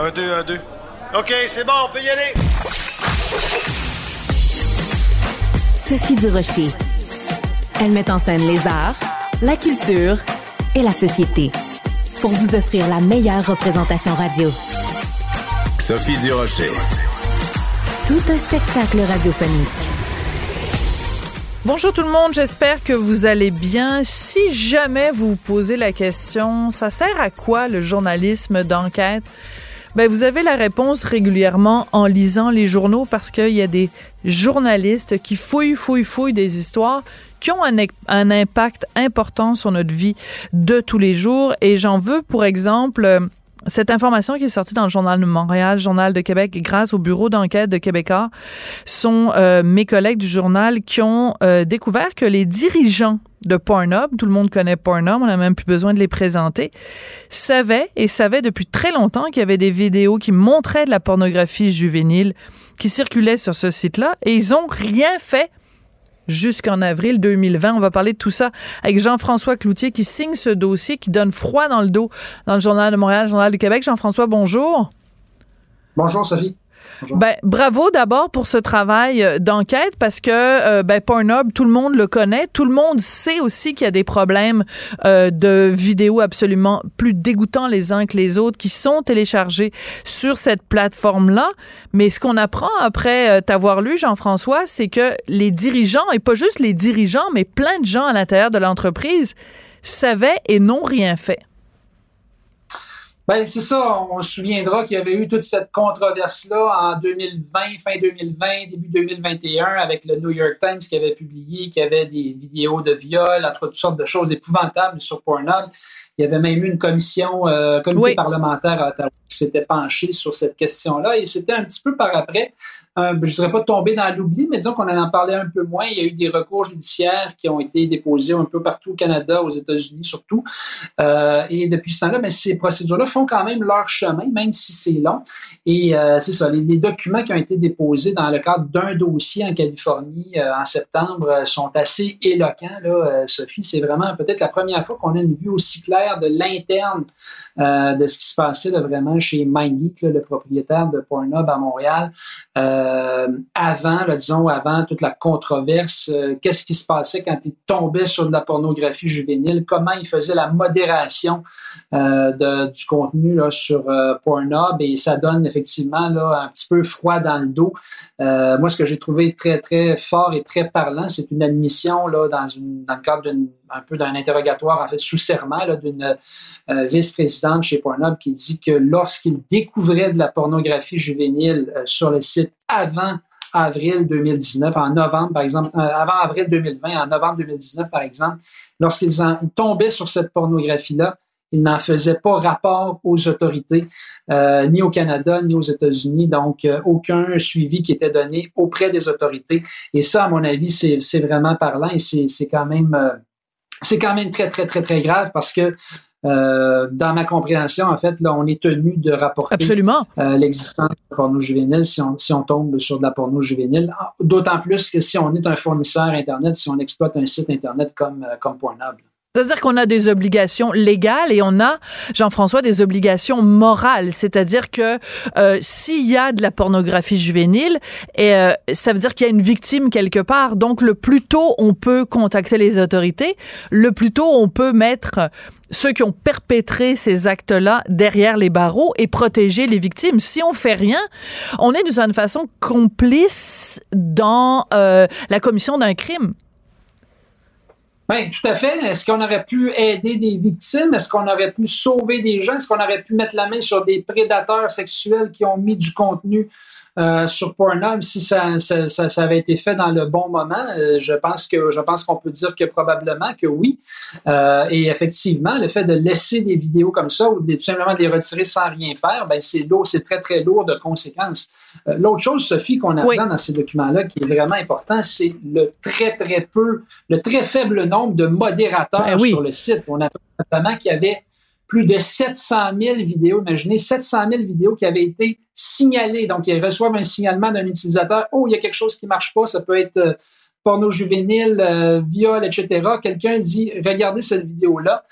Un, deux, un, deux. OK, c'est bon, on peut y aller. Sophie Durocher. Elle met en scène les arts, la culture et la société pour vous offrir la meilleure représentation radio. Sophie Durocher. Tout un spectacle radiophonique. Bonjour tout le monde, j'espère que vous allez bien. Si jamais vous vous posez la question, ça sert à quoi le journalisme d'enquête? Ben, vous avez la réponse régulièrement en lisant les journaux parce qu'il y a des journalistes qui fouillent, fouillent, fouillent des histoires qui ont un, impact important sur notre vie de tous les jours. Et j'en veux pour exemple cette information qui est sortie dans le Journal de Montréal, Journal de Québec, grâce au bureau d'enquête de Québécois, sont euh, mes collègues du journal qui ont euh, découvert que les dirigeants de Pornhub, tout le monde connaît Pornhub, on n'a même plus besoin de les présenter, savaient et savaient depuis très longtemps qu'il y avait des vidéos qui montraient de la pornographie juvénile qui circulaient sur ce site-là et ils ont rien fait jusqu'en avril 2020. On va parler de tout ça avec Jean-François Cloutier qui signe ce dossier, qui donne froid dans le dos dans le Journal de Montréal, le Journal du Québec. Jean-François, bonjour. Bonjour, Sophie. Ben, bravo d'abord pour ce travail euh, d'enquête parce que euh, ben, Pornhub, tout le monde le connaît. Tout le monde sait aussi qu'il y a des problèmes euh, de vidéos absolument plus dégoûtants les uns que les autres qui sont téléchargés sur cette plateforme-là. Mais ce qu'on apprend après t'avoir lu, Jean-François, c'est que les dirigeants, et pas juste les dirigeants, mais plein de gens à l'intérieur de l'entreprise, savaient et n'ont rien fait. Ben, c'est ça. On se souviendra qu'il y avait eu toute cette controverse-là en 2020, fin 2020, début 2021, avec le New York Times qui avait publié qu'il y avait des vidéos de viol, entre toutes sortes de choses épouvantables sur Pornhub. Il y avait même eu une commission, euh, comité parlementaire à Ottawa qui s'était penchée sur cette question-là. Et c'était un petit peu par après euh, je ne dirais pas tomber dans l'oubli, mais disons qu'on en en parlait un peu moins. Il y a eu des recours judiciaires qui ont été déposés un peu partout au Canada, aux États-Unis surtout. Euh, et depuis ce temps-là, mais ces procédures-là font quand même leur chemin, même si c'est long. Et euh, c'est ça, les, documents qui ont été déposés dans le cadre d'un dossier en Californie en septembre sont assez éloquents. Là, Sophie, c'est vraiment peut-être la première fois qu'on a une vue aussi claire de l'interne de ce qui se passait vraiment chez MindGeek, le propriétaire de Pornhub à Montréal. Avant, disons, avant toute la controverse, euh, qu'est-ce qui se passait quand il tombait sur de la pornographie juvénile, comment il faisait la modération euh, du contenu sur Pornhub? Et ça donne effectivement un petit peu froid dans le dos. moi, ce que j'ai trouvé très, très fort et très parlant, c'est une admission dans, une, dans le cadre d'une un peu d'un interrogatoire, en fait, sous serment d'une vice-présidente chez Pornhub qui dit que lorsqu'il découvrait de la pornographie juvénile sur le site avant avril 2019, en novembre, par exemple, euh, avant avril 2020, en novembre 2019, par exemple, lorsqu'ils tombaient sur cette pornographie-là, ils n'en faisaient pas rapport aux autorités, euh, ni au Canada, ni aux États-Unis, donc euh, aucun suivi qui était donné auprès des autorités. Et ça, à mon avis, c'est vraiment parlant et c'est quand même c'est quand même très, très, très, très grave parce que euh, dans ma compréhension, en fait, là, on est tenu de rapporter euh, l'existence de porno juvénile si on, si on tombe sur de la porno juvénile. D'autant plus que si on est un fournisseur Internet, si on exploite un site Internet comme, euh, comme Pornhub. C'est-à-dire qu'on a des obligations légales et on a, Jean-François, des obligations morales. C'est-à-dire que euh, s'il y a de la pornographie juvénile, et, euh, ça veut dire qu'il y a une victime quelque part. Donc, le plus tôt on peut contacter les autorités, le plus tôt on peut mettre ceux qui ont perpétré ces actes-là derrière les barreaux et protéger les victimes. Si on fait rien, on est d'une certaine façon complice dans euh, la commission d'un crime. Oui, tout à fait. Est-ce qu'on aurait pu aider des victimes? Est-ce qu'on aurait pu sauver des gens? Est-ce qu'on aurait pu mettre la main sur des prédateurs sexuels qui ont mis du contenu euh, sur Pornhub? Si ça, ça, ça, avait été fait dans le bon moment. Euh, je pense que je pense qu'on peut dire que probablement que oui. Euh, et effectivement, le fait de laisser des vidéos comme ça ou de, tout simplement de les retirer sans rien faire, ben c'est lourd, c'est très très lourd de conséquences. L'autre chose, Sophie, qu'on apprend dans ces documents-là, qui est vraiment important, c'est le très très peu, le très faible nombre de modérateurs ben sur le site. On apprend notamment qu'il y avait plus de 700 000 vidéos. Imaginez 700 000 vidéos qui avaient été signalées. Donc, ils reçoivent un signalement d'un utilisateur. Oh, il y a quelque chose qui marche pas. Ça peut être euh, porno juvénile, euh, viol, etc. Quelqu'un dit, regardez cette vidéo-là.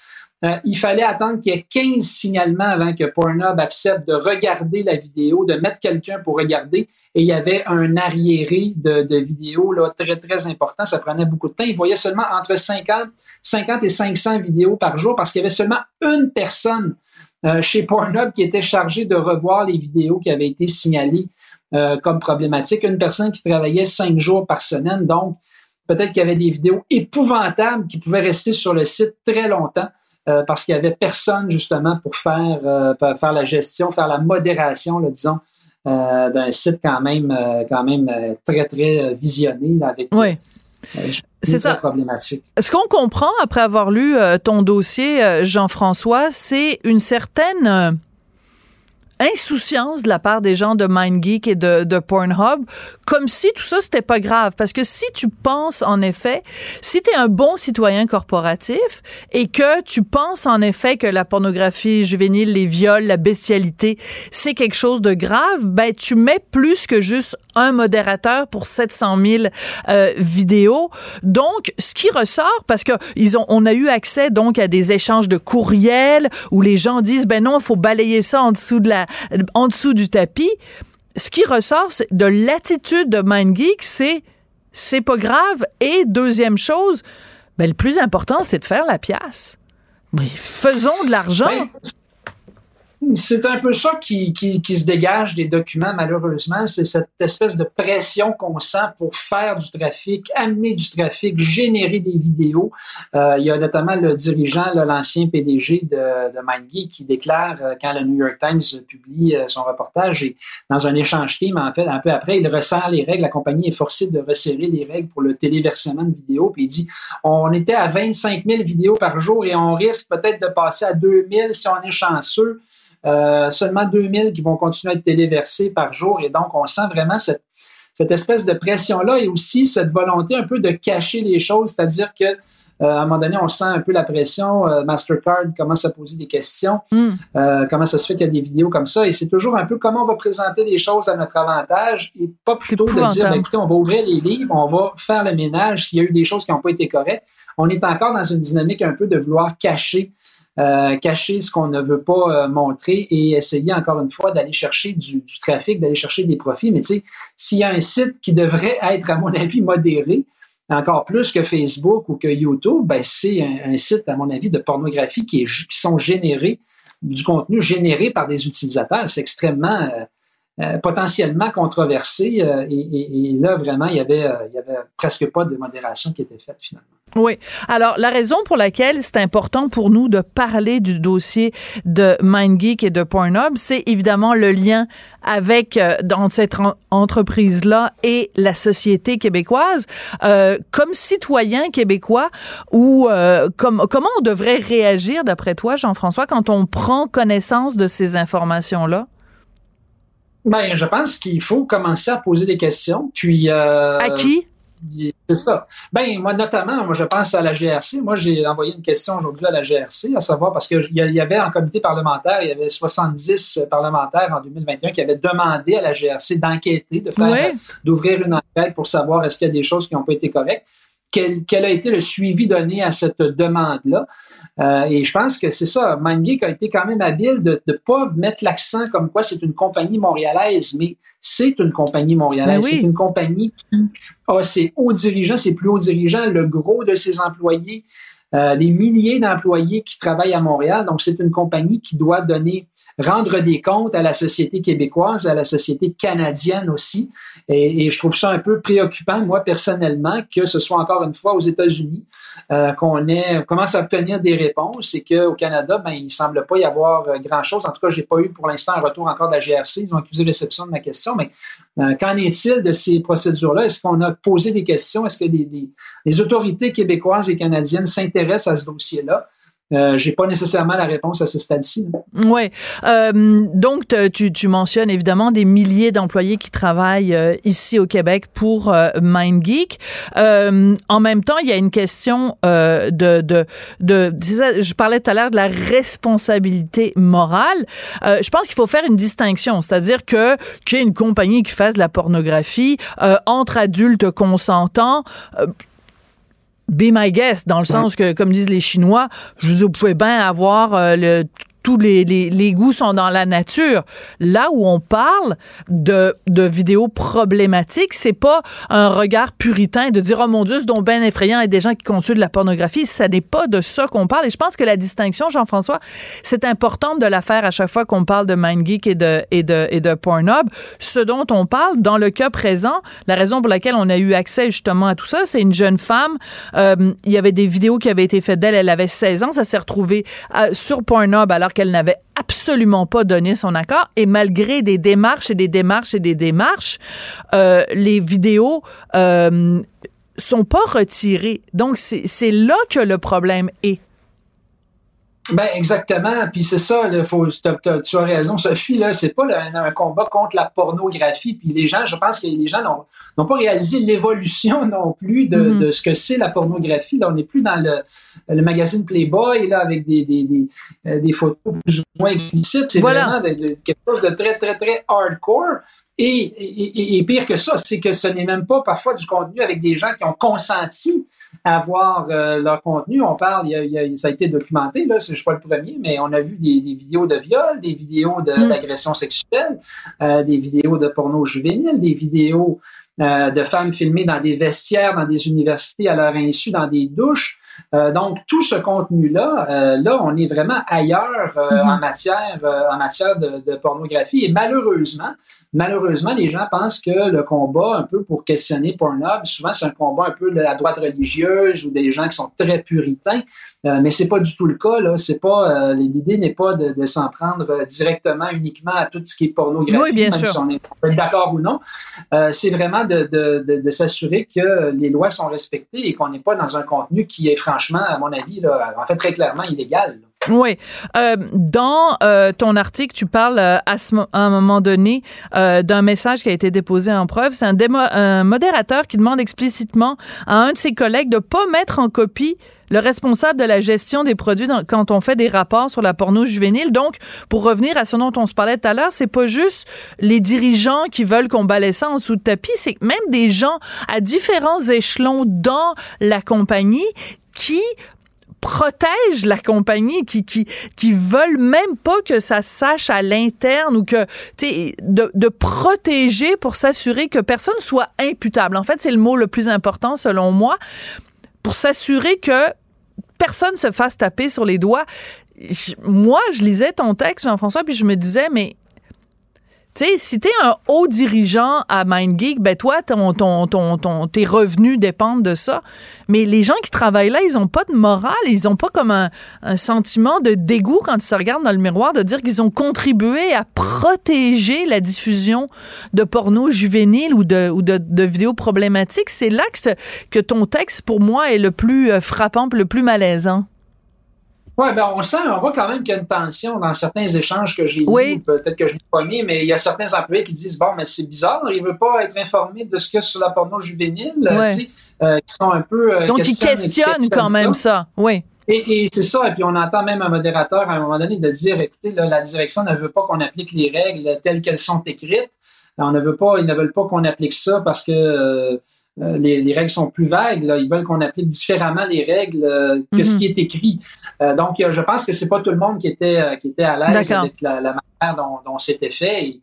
Euh, il fallait attendre qu'il y ait 15 signalements avant que Pornhub accepte de regarder la vidéo, de mettre quelqu'un pour regarder. Et il y avait un arriéré de, vidéos là, très, très important. Ça prenait beaucoup de temps. Il voyait seulement entre 50, 50 et 500 vidéos par jour parce qu'il y avait seulement une personne euh, chez Pornhub qui était chargée de revoir les vidéos qui avaient été signalées euh, comme problématiques. Une personne qui travaillait cinq jours par semaine. Donc, peut-être qu'il y avait des vidéos épouvantables qui pouvaient rester sur le site très longtemps. Euh, parce qu'il y avait personne justement pour faire euh, faire la gestion, faire la modération, disons, euh, d'un site quand même quand même très très visionné avec. Oui. C'est ça. Problématique. Ce qu'on comprend après avoir lu ton dossier, Jean-François, c'est une certaine insouciance de la part des gens de MindGeek et de, de Pornhub, comme si tout ça c'était pas grave. Parce que si tu penses en effet, si tu es un bon citoyen corporatif et que tu penses en effet que la pornographie juvénile, les viols, la bestialité, c'est quelque chose de grave, ben tu mets plus que juste un modérateur pour 700 000 euh, vidéos. Donc, ce qui ressort, parce que ils ont, on a eu accès donc à des échanges de courriels où les gens disent ben non, faut balayer ça en dessous de la en dessous du tapis. Ce qui ressort de l'attitude de MindGeek, c'est c'est pas grave. Et deuxième chose, ben, le plus important, c'est de faire la pièce. Mais faisons de l'argent. Ben, c'est un peu ça qui, qui, se dégage des documents, malheureusement. C'est cette espèce de pression qu'on sent pour faire du trafic, amener du trafic, générer des vidéos. Euh, il y a notamment le dirigeant, l'ancien PDG de, de MindGeek, qui déclare, euh, quand le New York Times publie euh, son reportage, et dans un échange team, en fait, un peu après, il resserre les règles. La compagnie est forcée de resserrer les règles pour le téléversement de vidéos. Puis il dit, on était à 25 000 vidéos par jour et on risque peut-être de passer à 2 000 si on est chanceux. Euh, seulement 2000 qui vont continuer à être téléversés par jour. Et donc, on sent vraiment cette, cette espèce de pression-là et aussi cette volonté un peu de cacher les choses, c'est-à-dire que euh, à un moment donné, on sent un peu la pression. Euh, Mastercard commence à poser des questions. Mm. comment ça se fait qu'il y a des vidéos comme ça? Et c'est toujours un peu comment on va présenter les choses à notre avantage et pas plutôt de dire, ben, écoutez, on va ouvrir les livres, on va faire le ménage s'il y a eu des choses qui n'ont pas été correctes. On est encore dans une dynamique un peu de vouloir cacher euh, cacher ce qu'on ne veut pas euh, montrer et essayer encore une fois d'aller chercher du, trafic, d'aller chercher des profits. Mais tu sais, s'il y a un site qui devrait être, à mon avis, modéré, encore plus que Facebook ou que YouTube, ben c'est un, site, à mon avis, de pornographie qui, est, qui sont générés, du contenu généré par des utilisateurs. C'est extrêmement euh, euh, potentiellement controversé. Euh, et, là, vraiment, il y, avait, euh, il y avait presque pas de modération qui était faite finalement. Oui. Alors, la raison pour laquelle c'est important pour nous de parler du dossier de MindGeek et de Pornhub, c'est évidemment le lien avec dans cette entreprise-là et la société québécoise. comme citoyen québécois, ou comme, comment on devrait réagir, d'après toi, Jean-François, quand on prend connaissance de ces informations-là? Ben, je pense qu'il faut commencer à poser des questions. Puis euh, à qui? C'est ça. Ben moi notamment, moi je pense à la GRC. Moi j'ai envoyé une question aujourd'hui à la GRC, à savoir parce qu'il y avait en comité parlementaire, il y avait 70 parlementaires en 2021 qui avaient demandé à la GRC d'enquêter, de faire, d'ouvrir une enquête pour savoir est-ce qu'il y a des choses qui n'ont pas été correctes. quel, quel a été le suivi donné à cette demande-là? Euh, et je pense que c'est ça. MindGeek a été quand même habile de ne pas mettre l'accent comme quoi c'est une compagnie montréalaise, mais c'est une compagnie montréalaise. Ben c'est une compagnie qui a ses hauts dirigeants, ses plus hauts dirigeants, le gros de ses employés, euh, des milliers d'employés qui travaillent à Montréal. Donc, c'est une compagnie qui doit donner rendre des comptes à la société québécoise, à la société canadienne aussi. Et, je trouve ça un peu préoccupant, moi, personnellement, que ce soit encore une fois aux États-Unis euh, qu'on commence à obtenir des réponses et qu'au Canada, ben, il semble pas y avoir euh, grand-chose. En tout cas, j'ai pas eu pour l'instant un retour encore de la GRC. Ils ont accusé réception de ma question, mais qu'en est-il de ces procédures-là? Est-ce qu'on a posé des questions? Est-ce que les, les autorités québécoises et canadiennes s'intéressent à ce dossier-là? Euh, j'ai pas nécessairement la réponse à ce stade-ci. Oui. Euh, donc, tu, tu, mentionnes évidemment des milliers d'employés qui travaillent euh, ici au Québec pour MindGeek. En même temps, il y a une question de, de, de je parlais tout à l'heure de la responsabilité morale. je pense qu'il faut faire une distinction, c'est-à-dire que qu'il y ait une compagnie qui fasse de la pornographie entre adultes consentants be my guest, dans le sens que, comme disent les Chinois, je vous pouvez bien avoir euh, le tous les, goûts sont dans la nature. Là où on parle de, vidéos problématiques, c'est pas un regard puritain de dire, oh mon Dieu, c'est donc bien effrayant et des gens qui consultent de la pornographie. Ça n'est pas de ça qu'on parle. Et je pense que la distinction, Jean-François, c'est important de la faire à chaque fois qu'on parle de MindGeek et de, et de, et de Pornhub. Ce dont on parle, dans le cas présent, la raison pour laquelle on a eu accès justement à tout ça, c'est une jeune femme. Euh, il y avait des vidéos qui avaient été faites d'elle. Elle avait 16 ans. Ça s'est retrouvé euh, sur Pornhub alors qu'elle n'avait absolument pas donné son accord et malgré des démarches et des démarches et des démarches, euh, les vidéos euh, sont pas retirées. Donc c'est là que le problème est. Ben exactement, puis c'est ça, là, faut, tu as raison, Sophie, là, c'est pas un, combat contre la pornographie, puis les gens, je pense que les gens n'ont pas réalisé l'évolution non plus de, mm-hmm. de ce que c'est la pornographie. Là, on n'est plus dans le, le, magazine Playboy, là, avec des, des, des, euh, des photos plus ou moins explicites, c'est vraiment de, quelque chose de très, très, très hardcore. Et, et, et pire que ça, c'est que ce n'est même pas parfois du contenu avec des gens qui ont consenti à voir euh, leur contenu. On parle, il y a, ça a été documenté, là, je ne suis pas le premier, mais on a vu des, des vidéos de viol, des vidéos mm. d'agression sexuelle, euh, des vidéos de porno juvénile, des vidéos euh, de femmes filmées dans des vestiaires, dans des universités à leur insu, dans des douches. Euh, donc tout ce contenu-là, euh, là, on est vraiment ailleurs euh, mm-hmm. en matière en matière de, de, pornographie. Et malheureusement, malheureusement, les gens pensent que le combat, un peu pour questionner Pornhub, souvent c'est un combat un peu de la droite religieuse ou des gens qui sont très puritains. Euh, mais c'est pas du tout le cas. Là. C'est pas euh, l'idée n'est pas de, de s'en prendre euh, directement uniquement à tout ce qui est pornographie, oui, bien même sûr. si on est d'accord ou non. Euh, c'est vraiment de, de, de s'assurer que les lois sont respectées et qu'on n'est pas dans un contenu qui est franchement, à mon avis, là, en fait très clairement illégal. Là. Oui. Euh, dans euh, ton article, tu parles euh, à, ce, à, un moment donné euh, d'un message qui a été déposé en preuve. C'est un, un, modérateur qui demande explicitement à un de ses collègues de pas mettre en copie le responsable de la gestion des produits dans, quand on fait des rapports sur la porno juvénile. Donc, pour revenir à ce dont on se parlait tout à l'heure, c'est pas juste les dirigeants qui veulent qu'on balaie ça en dessous de tapis, c'est même des gens à différents échelons dans la compagnie qui protègent la compagnie, qui, qui, qui veulent même pas que ça sache à l'interne ou que, tu sais, de, de protéger pour s'assurer que personne soit imputable. En fait, c'est le mot le plus important selon moi, pour s'assurer que personne se fasse taper sur les doigts. Moi, je lisais ton texte, Jean-François, puis je me disais, mais tu sais, si t'es un haut dirigeant à MindGeek, ben toi, ton, ton, ton, ton, tes revenus dépendent de ça. Mais les gens qui travaillent là, ils ont pas de morale, ils ont pas comme un, sentiment de dégoût quand ils se regardent dans le miroir de dire qu'ils ont contribué à protéger la diffusion de porno juvénile ou de, ou de, vidéos problématiques. C'est là que, que ton texte, pour moi, est le plus euh, frappant, le plus malaisant. Oui, ben on sent, on voit quand même qu'il y a une tension dans certains échanges que j'ai oui. peut-être que je n'ai pas mis, mais il y a certains employés qui disent bon, mais c'est bizarre, il veut pas être informé de ce qu'il y a sur la porno juvénile, ouais. euh, qui sont un peu euh, donc ils questionnent quand même ça, ça. oui. Et, et c'est ça, et puis on entend même un modérateur à un moment donné de dire écoutez, là, la direction ne veut pas qu'on applique les règles telles qu'elles sont écrites. On ne veut pas, ils ne veulent pas qu'on applique ça parce que euh, euh, les, règles sont plus vagues. Là. Ils veulent qu'on applique différemment les règles euh, que ce mhm. qui est écrit. Euh, donc, je pense que c'est pas tout le monde qui était, qui était à l'aise avec la, manière dont, dont c'était fait. Et,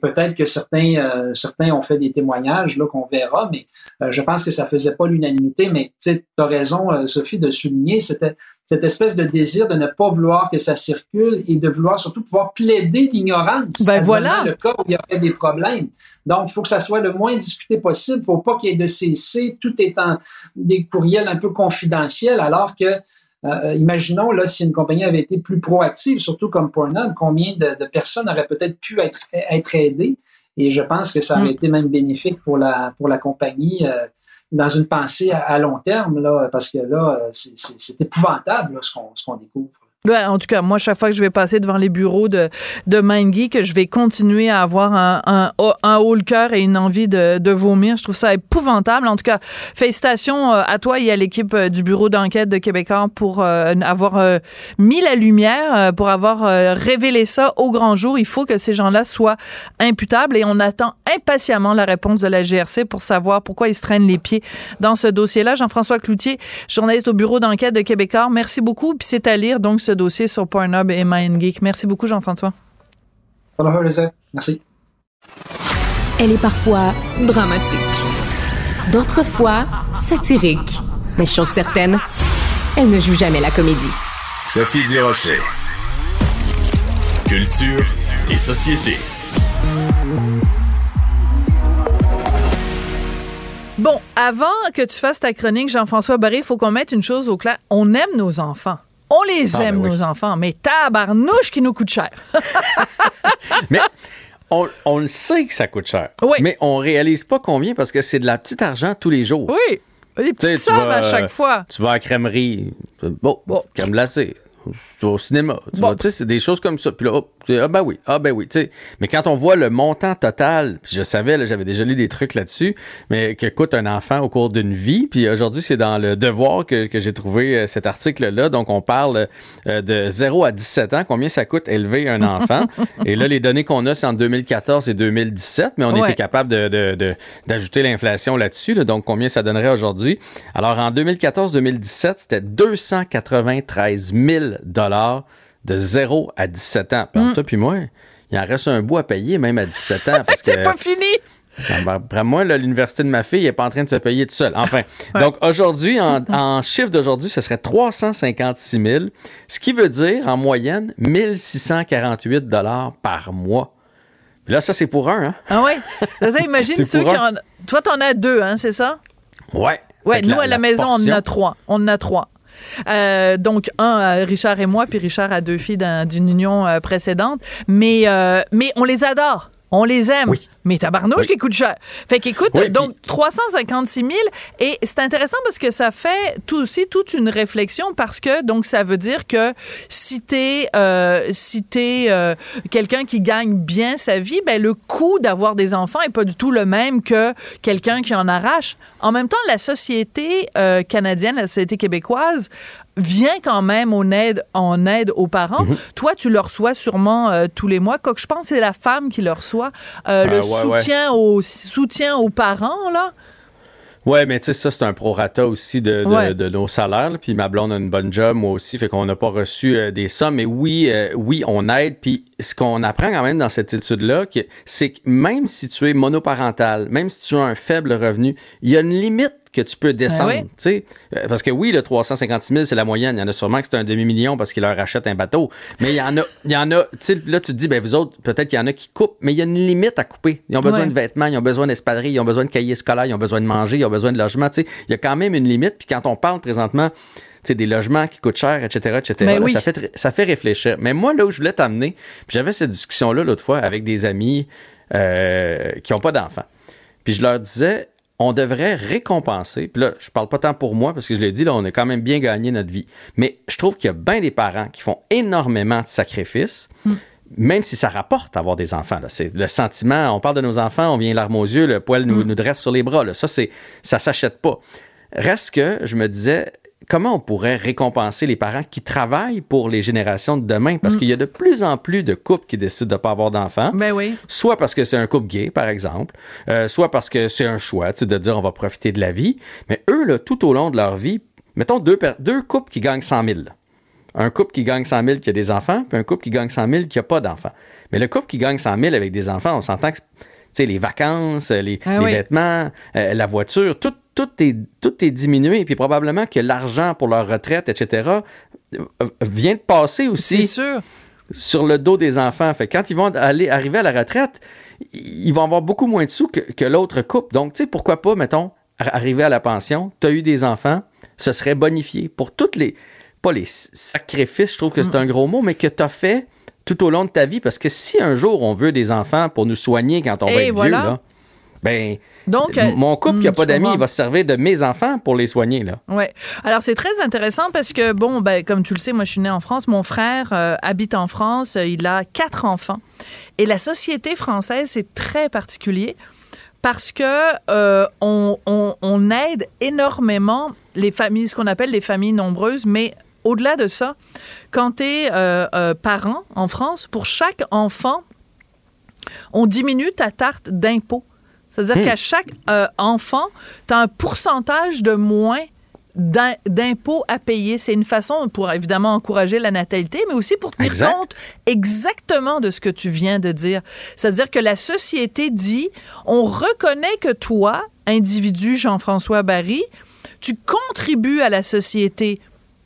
peut-être que certains, certains ont fait des témoignages là qu'on verra, mais je pense que ça faisait pas l'unanimité. Mais tu as raison, Sophie, de souligner, c'était cette espèce de désir de ne pas vouloir que ça circule et de vouloir surtout pouvoir plaider l'ignorance. Ben voilà. Le cas où il y aurait des problèmes. Donc, il faut que ça soit le moins discuté possible. Il ne faut pas qu'il y ait de CC. Tout étant des courriels un peu confidentiels, alors que, euh, imaginons, là, si une compagnie avait été plus proactive, surtout comme Pornhub, combien de, personnes auraient peut-être pu être, être aidées? Et je pense que ça aurait mm. été même bénéfique pour la, pour la compagnie. Euh, dans une pensée à, long terme, là, parce que là, euh, c'est épouvantable ce qu'on découvre. Ouais, en tout cas, moi, chaque fois que je vais passer devant les bureaux de, de MindGeek, je vais continuer à avoir un, un, un haut le cœur et une envie de, de vomir. Je trouve ça épouvantable. En tout cas, félicitations euh, à toi et à l'équipe euh, du bureau d'enquête de Québécois pour euh, avoir mis la lumière, pour avoir révélé ça au grand jour. Il faut que ces gens-là soient imputables et on attend impatiemment la réponse de la GRC pour savoir pourquoi ils se traînent les pieds dans ce dossier-là. Jean-François Cloutier, journaliste au bureau d'enquête de Québécois, merci beaucoup. Puis c'est à lire donc dossier sur Pornhub et MindGeek. Merci beaucoup, Jean-François. Merci. Elle est parfois dramatique, d'autres fois satirique. Mais chose certaine, elle ne joue jamais la comédie. Sophie Durocher. Culture et société. Bon, avant que tu fasses ta chronique, Jean-François Barré, il faut qu'on mette une chose au clair. On aime nos enfants. On les ah, aime, ben nos enfants, mais tabarnouche qui nous coûte cher. mais on, le sait que ça coûte cher. Mais on réalise pas combien parce que c'est de la petite argent tous les jours. Oui. Des petites sommes à chaque fois. Tu vas à la crèmerie. Bon, bon. crème glacée au cinéma. Tu sais, c'est des choses comme ça. Puis là, ah ben oui, ah ben oui. Mais quand on voit le montant total, puis je savais, j'avais déjà lu des trucs là-dessus, mais que coûte un enfant au cours d'une vie. Puis aujourd'hui, c'est dans le Devoir que, j'ai trouvé euh, cet article-là. Donc, on parle euh, de 0 à 17 ans, combien ça coûte élever un enfant. et là, les données qu'on a, c'est en 2014 et 2017, mais on était capable d'ajouter l'inflation là-dessus. donc, combien ça donnerait aujourd'hui? Alors, en 2014-2017, c'était 293 000 dollars de 0 à 17 ans. Puis, mm. toi puis moi, il en reste un bout à payer même à 17 ans. C'est pas fini! Après moi, l'université de ma fille n'est pas en train de se payer tout seul. Enfin, donc aujourd'hui, en, en, chiffre d'aujourd'hui, ce serait 356 000, ce qui veut dire en moyenne 1648 dollars par mois. Puis là, ça, c'est pour un. Hein? Ah oui? Ça, imagine ceux qui en... Toi, t'en as deux, hein, c'est ça? Ouais. Ouais, nous, à la, maison, on en a trois. On en a trois. Euh, donc, un, euh, Richard et moi, puis Richard a deux filles d'une union euh, précédente. Mais, mais on les adore. On les aime. Mais tabarnouche qui coûte cher. Fait qu'écoute, donc 356 000. Et c'est intéressant parce que ça fait tout aussi toute une réflexion parce que donc ça veut dire que si t'es euh, si t'es euh, quelqu'un qui gagne bien sa vie, ben le coût d'avoir des enfants est pas du tout le même que quelqu'un qui en arrache. En même temps, la société euh, canadienne, la société québécoise vient quand même en aide, en aide aux parents. Mhm. Toi, tu le reçois sûrement euh, tous les mois. Quoi que je pense, c'est la femme qui le reçoit. Euh, le soutien, Aux, soutien aux parents, là? Oui, mais tu sais, ça, c'est un prorata aussi de, de, nos salaires. Puis ma blonde a une bonne job, moi aussi, fait qu'on n'a pas reçu euh, des sommes. Mais oui, oui, on aide. Puis ce qu'on apprend quand même dans cette étude-là, c'est que même si tu es monoparental, même si tu as un faible revenu, il y a une limite que tu peux descendre. Ben euh, parce que oui, le 356 000, c'est la moyenne. Il y en a sûrement que c'est un demi-million parce qu'ils leur achètent un bateau. Mais il y en a, il y en a là, tu te dis, ben, vous autres, peut-être qu'il y en a qui coupent, mais il y a une limite à couper. Ils ont besoin de vêtements, ils ont besoin d'espadrilles, ils ont besoin de cahiers scolaires, ils ont besoin de manger, ils ont besoin de logement. Il y a quand même une limite. Puis quand on parle présentement, des logements qui coûtent cher, etc., etc. Ben ça, fait, ça fait réfléchir. Mais moi, là où je voulais t'amener, j'avais cette discussion-là l'autre fois avec des amis euh, qui n'ont pas d'enfants. Puis je leur disais, on devrait récompenser, puis là, je parle pas tant pour moi, parce que je l'ai dit, là, on a quand même bien gagné notre vie, mais je trouve qu'il y a bien des parents qui font énormément de sacrifices, hmm. même si ça rapporte avoir des enfants. C'est le sentiment, on parle de nos enfants, on vient larmes aux yeux, le poil nous, hmm. nous dresse sur les bras. Là. Ça, c'est, ça s'achète pas. Reste que, je me disais, comment on pourrait récompenser les parents qui travaillent pour les générations de demain? Parce Mm. qu'il y a de plus en plus de couples qui décident de ne pas avoir d'enfants. Ben oui. Soit parce que c'est un couple gay, par exemple, euh, soit parce que c'est un choix, tu sais, de dire on va profiter de la vie. Mais eux, là, tout au long de leur vie, mettons deux, couples qui gagnent 100 000. là. Un couple qui gagne 100 000 qui a des enfants, puis un couple qui gagne 100 000 qui n'a pas d'enfants. Mais le couple qui gagne 100 000 avec des enfants, on s'entend que tu sais, les vacances, les, Ah les oui. vêtements, euh, la voiture, tout, tout, est, tout est diminué. Puis probablement que l'argent pour leur retraite, etc., euh, vient de passer aussi sûr. sur le dos des enfants. Fait quand ils vont aller arriver à la retraite, ils vont avoir beaucoup moins de sous que, que l'autre couple. Donc, tu sais, pourquoi pas, mettons, ar- arriver à la pension, tu as eu des enfants, ce serait bonifié pour toutes les, pas les sacrifices, je trouve que c'est un gros mot, mais que tu as fait tout au long de ta vie. Parce que si un jour on veut des enfants pour nous soigner quand on va être voilà. vieux, là, ben, Donc, euh, mon couple qui n'a hmm, pas d'amis, il va se servir de mes enfants pour les soigner, là. Ouais. Alors c'est très intéressant parce que bon, ben comme tu le sais, moi je suis née en France. Mon frère euh, habite en France. euh, Il a quatre enfants. Et la société française c'est très particulier parce que euh, on, on- on aide énormément les familles, ce qu'on appelle les familles nombreuses, mais au-delà de ça, quand tu es parent en France, pour chaque enfant, on diminue ta tarte d'impôt. C'est-à-dire Hmm. qu'à chaque euh, enfant, tu as un pourcentage de moins d'im- d'impôts à payer. C'est une façon pour évidemment encourager la natalité, mais aussi pour tenir Exact. compte exactement de ce que tu viens de dire. C'est-à-dire que la société dit, on reconnaît que toi, individu Jean-François Barry, tu contribues à la société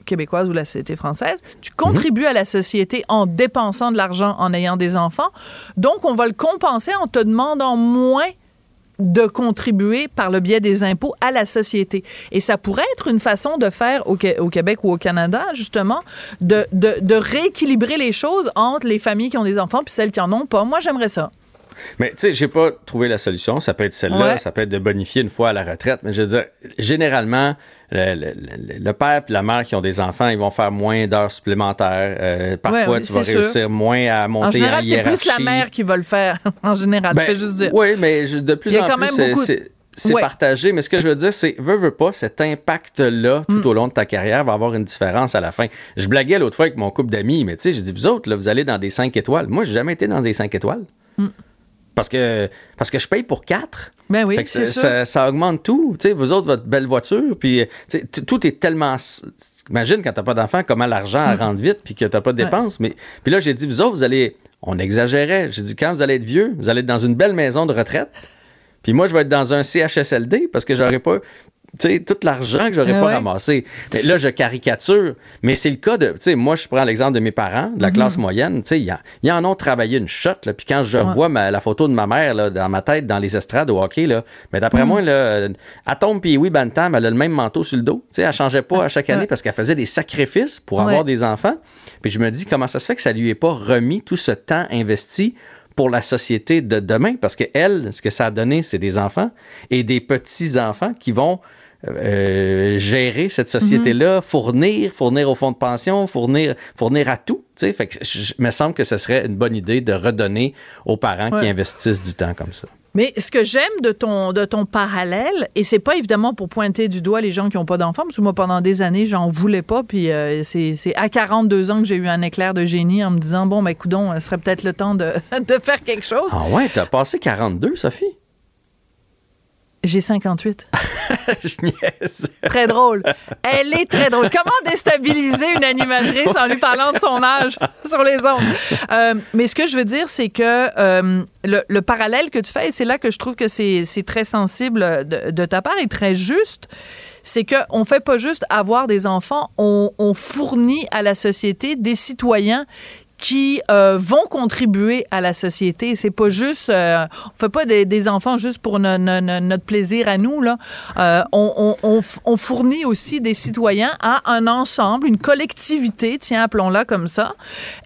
québécoise ou la société française, tu contribues à la société en dépensant de l'argent en ayant des enfants. Donc, on va le compenser en te demandant moins de contribuer par le biais des impôts à la société. Et ça pourrait être une façon de faire au, au Québec ou au Canada, justement, de, de, de rééquilibrer les choses entre les familles qui ont des enfants puis celles qui en ont pas. Moi, j'aimerais ça. Mais tu sais, j'ai pas trouvé la solution. Ça peut être celle-là, Ouais. ça peut être de bonifier une fois à la retraite. Mais je veux dire, généralement, le, le- le- le père et la mère qui ont des enfants, ils vont faire moins d'heures supplémentaires. Euh, parfois, Ouais, tu vas sûr. réussir moins à monter En général, c'est plus la hiérarchie. mère qui va le faire. en général, Ben, je fais juste dire. Oui, mais je- de plus Il y a en quand plus, même c'est- beaucoup- c'est c'est Ouais. partagé. Mais ce que je veux dire, c'est, veux, veux pas, cet impact-là, tout Mm. au long de ta carrière, va avoir une différence à la fin. Je blaguais l'autre fois avec mon couple d'amis, mais tu sais, j'ai dit, vous autres, là, vous allez dans des 5 étoiles. Moi, j'ai jamais été dans des 5 étoiles. Mm. Parce que, parce que je paye pour 4. Ben oui, c'est ça, ça, ça augmente tout. Vous autres, votre belle voiture, puis euh, tout est tellement. Imagine quand t'as pas d'enfant, comment l'argent Mm. rentre vite, puis que t'as pas de Ouais. dépenses. Mais puis là, j'ai dit, vous autres, vous allez. On exagérait. J'ai dit, quand vous allez être vieux, vous allez être dans une belle maison de retraite. Puis moi, je vais être dans un CHSLD parce que j'aurais pas. Sais, tout l'argent que j'aurais Ah pas ouais? ramassé. Mais là, je caricature. Mais c'est le cas de. Tu sais, moi, je prends l'exemple de mes parents, de la Mhm. classe moyenne. Tu sais, ils en- ils en ont travaillé une shot. Là, puis quand je Ouais. vois ma- la photo de ma mère là, dans ma tête, dans les estrades au hockey, là, mais d'après Mhm. moi, là, Atom puis oui Bantam, elle a le même manteau sur le dos. Tu sais, elle changeait pas à chaque année parce qu'elle faisait des sacrifices pour Ouais. avoir des enfants. Puis je me dis, comment ça se fait que ça lui est pas remis tout ce temps investi pour la société de demain? Parce que elle, ce que ça a donné, c'est des enfants et des petits-enfants qui vont euh, gérer cette société-là, fournir, fournir au fonds de pension, fournir, fournir à tout. tu sais. Fait que je, je- me semble que ce serait une bonne idée de redonner aux parents qui investissent du temps comme ça. Mais ce que j'aime de ton, de ton parallèle, et c'est pas évidemment pour pointer du doigt les gens qui n'ont pas d'enfants, parce que moi, pendant des années, j'en voulais pas, puis euh, c'est c'est à 42 ans que j'ai eu un éclair de génie en me disant, bon, ben, coudon, ce serait peut-être le temps de, de faire quelque chose. Ah ouais, t'as passé 42, Sophie? J'ai 58. je niaise. Très drôle. Elle est très drôle. Comment déstabiliser une animatrice en lui parlant de son âge sur les ondes? Euh, mais ce que je veux dire, c'est que euh, le, le parallèle que tu fais, et c'est là que je trouve que c'est très sensible de, de ta part et très juste, c'est qu'on ne fait pas juste avoir des enfants, on, on fournit à la société des citoyens qui euh, vont contribuer à la société. C'est pas juste, euh, on fait pas des, des enfants juste pour no- no- no- notre plaisir à nous là. Euh, on, fournit aussi des citoyens à un ensemble, une collectivité, tiens appelons-la comme ça.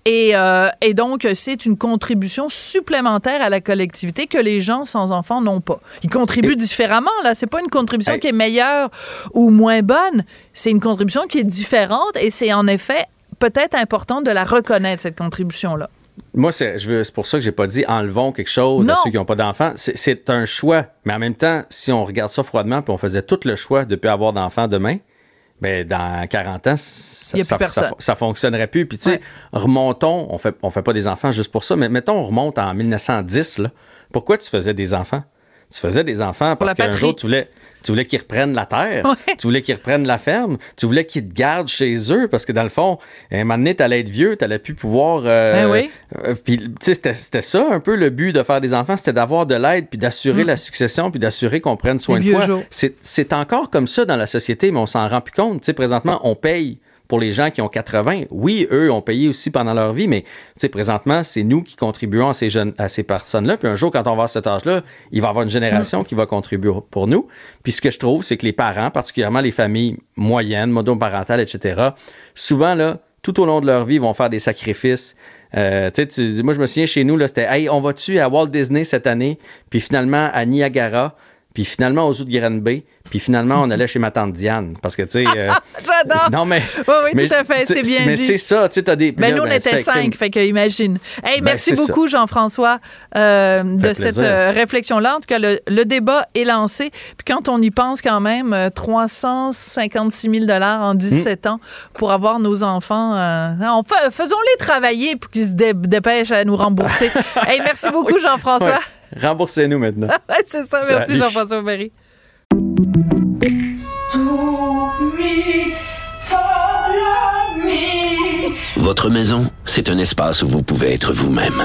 Et, euh, et donc c'est une contribution supplémentaire à la collectivité que les gens sans enfants n'ont pas. Ils contribuent différemment là. C'est pas une contribution qui est meilleure ou moins bonne. C'est une contribution qui est différente et c'est en effet peut-être important de la reconnaître, cette contribution-là. Moi, c'est pour ça que j'ai pas dit enlevons quelque chose Non. à ceux qui n'ont pas d'enfants. C'est- C'est un choix. Mais en même temps, si on regarde ça froidement, puis on faisait tout le choix de ne plus avoir d'enfants demain, ben, dans 40 ans, ça, ça, ça- ça fonctionnerait plus. Puis, tu sais, Ouais. remontons, on fait, on fait pas des enfants juste pour ça, mais mettons, on remonte en 1910, là. Pourquoi tu faisais des enfants? Tu faisais des enfants parce qu'un jour, tu voulais, tu voulais qu'ils reprennent la terre, Ouais. tu voulais qu'ils reprennent la ferme, tu voulais qu'ils te gardent chez eux parce que dans le fond, à un moment donné, t'allais être vieux, t'allais plus pouvoir. euh, Ben oui. euh, puis, tu sais, c'était- c'était ça un peu le but de faire des enfants, c'était d'avoir de l'aide, puis d'assurer Mm. la succession, puis d'assurer qu'on prenne soin Les de toi. C'est c'est encore comme ça dans la société, mais on s'en rend plus compte. Tu sais, présentement, on paye pour les gens qui ont 80. Oui, eux ont payé aussi pendant leur vie, mais présentement, c'est nous qui contribuons à ces, jeunes, à ces personnes-là. Puis un jour, quand on va avoir cet âge-là, il va y avoir une génération qui va contribuer pour nous. Puis ce que je trouve, c'est que les parents, particulièrement les familles moyennes, monoparentales, etc., souvent, là, tout au long de leur vie, vont faire des sacrifices. Euh, tu moi, je me souviens chez nous, c'était Hey, on va-tu à Walt Disney cette année? Puis finalement, à Niagara. Puis finalement, aux zoo de Granby. Puis finalement, on allait chez ma tante Diane. Parce que, tu sais. euh, J'adore. non, mais. Oui, oui, mais tout à fait, c'est bien mais dit. c'est ça, tu sais, t'as des. Ben, là, nous, on ben, était cinq, fait que imagine. Hey, Ben, merci beaucoup, Jean-François, euh, de cette euh, réflexion-là. En tout cas, le, le débat est lancé. Puis quand on y pense quand même, euh, 356 000 en 17 Hmm. ans pour avoir nos enfants, on fa- faisons-les travailler pour qu'ils se dé- dépêchent à nous rembourser. hey, merci beaucoup, Jean-François. Ouais. Remboursez-nous maintenant. Ouais, c'est ça, merci. Jean-François Berry. Votre maison, c'est un espace où vous pouvez être vous-même.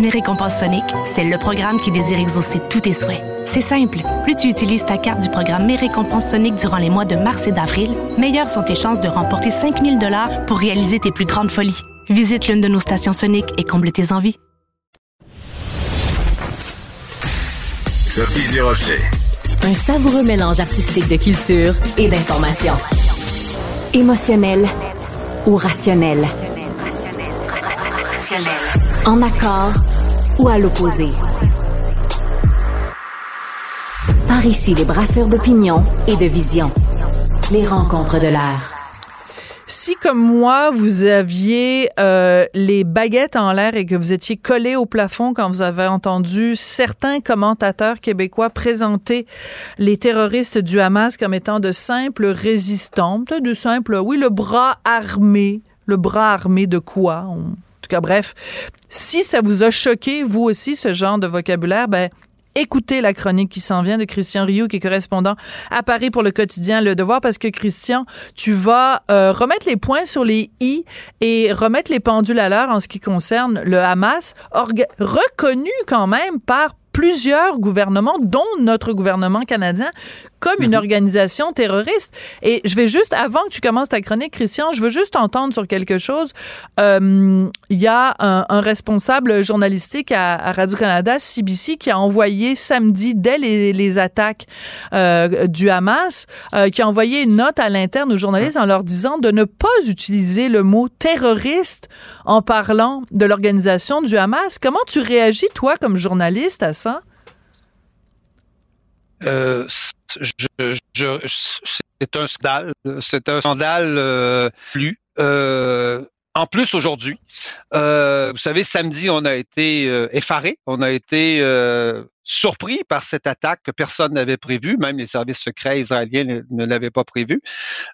Mes récompenses Sonic, c'est le programme qui désire exaucer tous tes souhaits. C'est simple. Plus tu utilises ta carte du programme Mes récompenses Sonic durant les mois de mars et d'avril, meilleures sont tes chances de remporter 5000 dollars pour réaliser tes plus grandes folies. Visite l'une de nos stations Sonic et comble tes envies. Sophie Durocher. Un savoureux mélange artistique de culture et d'information. Émotionnel ou rationnel. En accord ou à l'opposé. Par ici, les brasseurs d'opinion et de vision. Les rencontres de l'air. Si, comme moi, vous aviez euh, les baguettes en l'air et que vous étiez collé au plafond quand vous avez entendu certains commentateurs québécois présenter les terroristes du Hamas comme étant de simples résistants, de simples, oui, le bras armé, le bras armé de quoi? Tout cas, bref, si ça vous a choqué, vous aussi, ce genre de vocabulaire, ben, Écoutez la chronique qui s'en vient de Christian Rioux, qui est correspondant à Paris pour le quotidien Le Devoir, parce que Christian, tu vas euh, remettre les points sur les i et remettre les pendules à l'heure en ce qui concerne le Hamas, reconnu quand même par plusieurs gouvernements, dont notre gouvernement canadien, comme une organisation terroriste. Et je vais juste, avant que tu commences ta chronique, Christian, je veux juste entendre sur quelque chose. Euh, Il y a un, un responsable journalistique à, à Radio-Canada, CBC, qui a envoyé samedi, dès les, les attaques euh, du Hamas, euh, qui a envoyé une note à l'interne aux journalistes en leur disant de ne pas utiliser le mot terroriste en parlant de l'organisation du Hamas. Comment tu réagis, toi, comme journaliste, à ça? Euh, je, je, c'est un scandale. C'est un scandale euh, plus. Euh, en plus, aujourd'hui, euh, vous savez, samedi, on a été euh, effaré, on a été euh, surpris par cette attaque que personne n'avait prévue, même les services secrets israéliens ne, l'avaient pas prévue.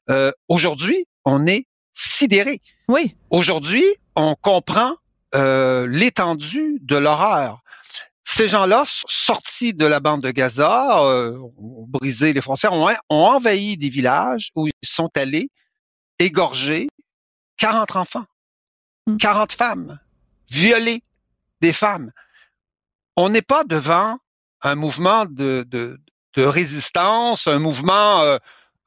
Euh, aujourd'hui, on est sidéré. Oui. Aujourd'hui, on comprend euh, l'étendue de l'horreur. Ces gens-là, sortis de la bande de Gaza, euh, ont brisé les frontières, ont, ont envahi des villages où ils sont allés égorger 40 enfants, 40 femmes, violer des femmes. On n'est pas devant un mouvement de, de, de résistance, un mouvement euh,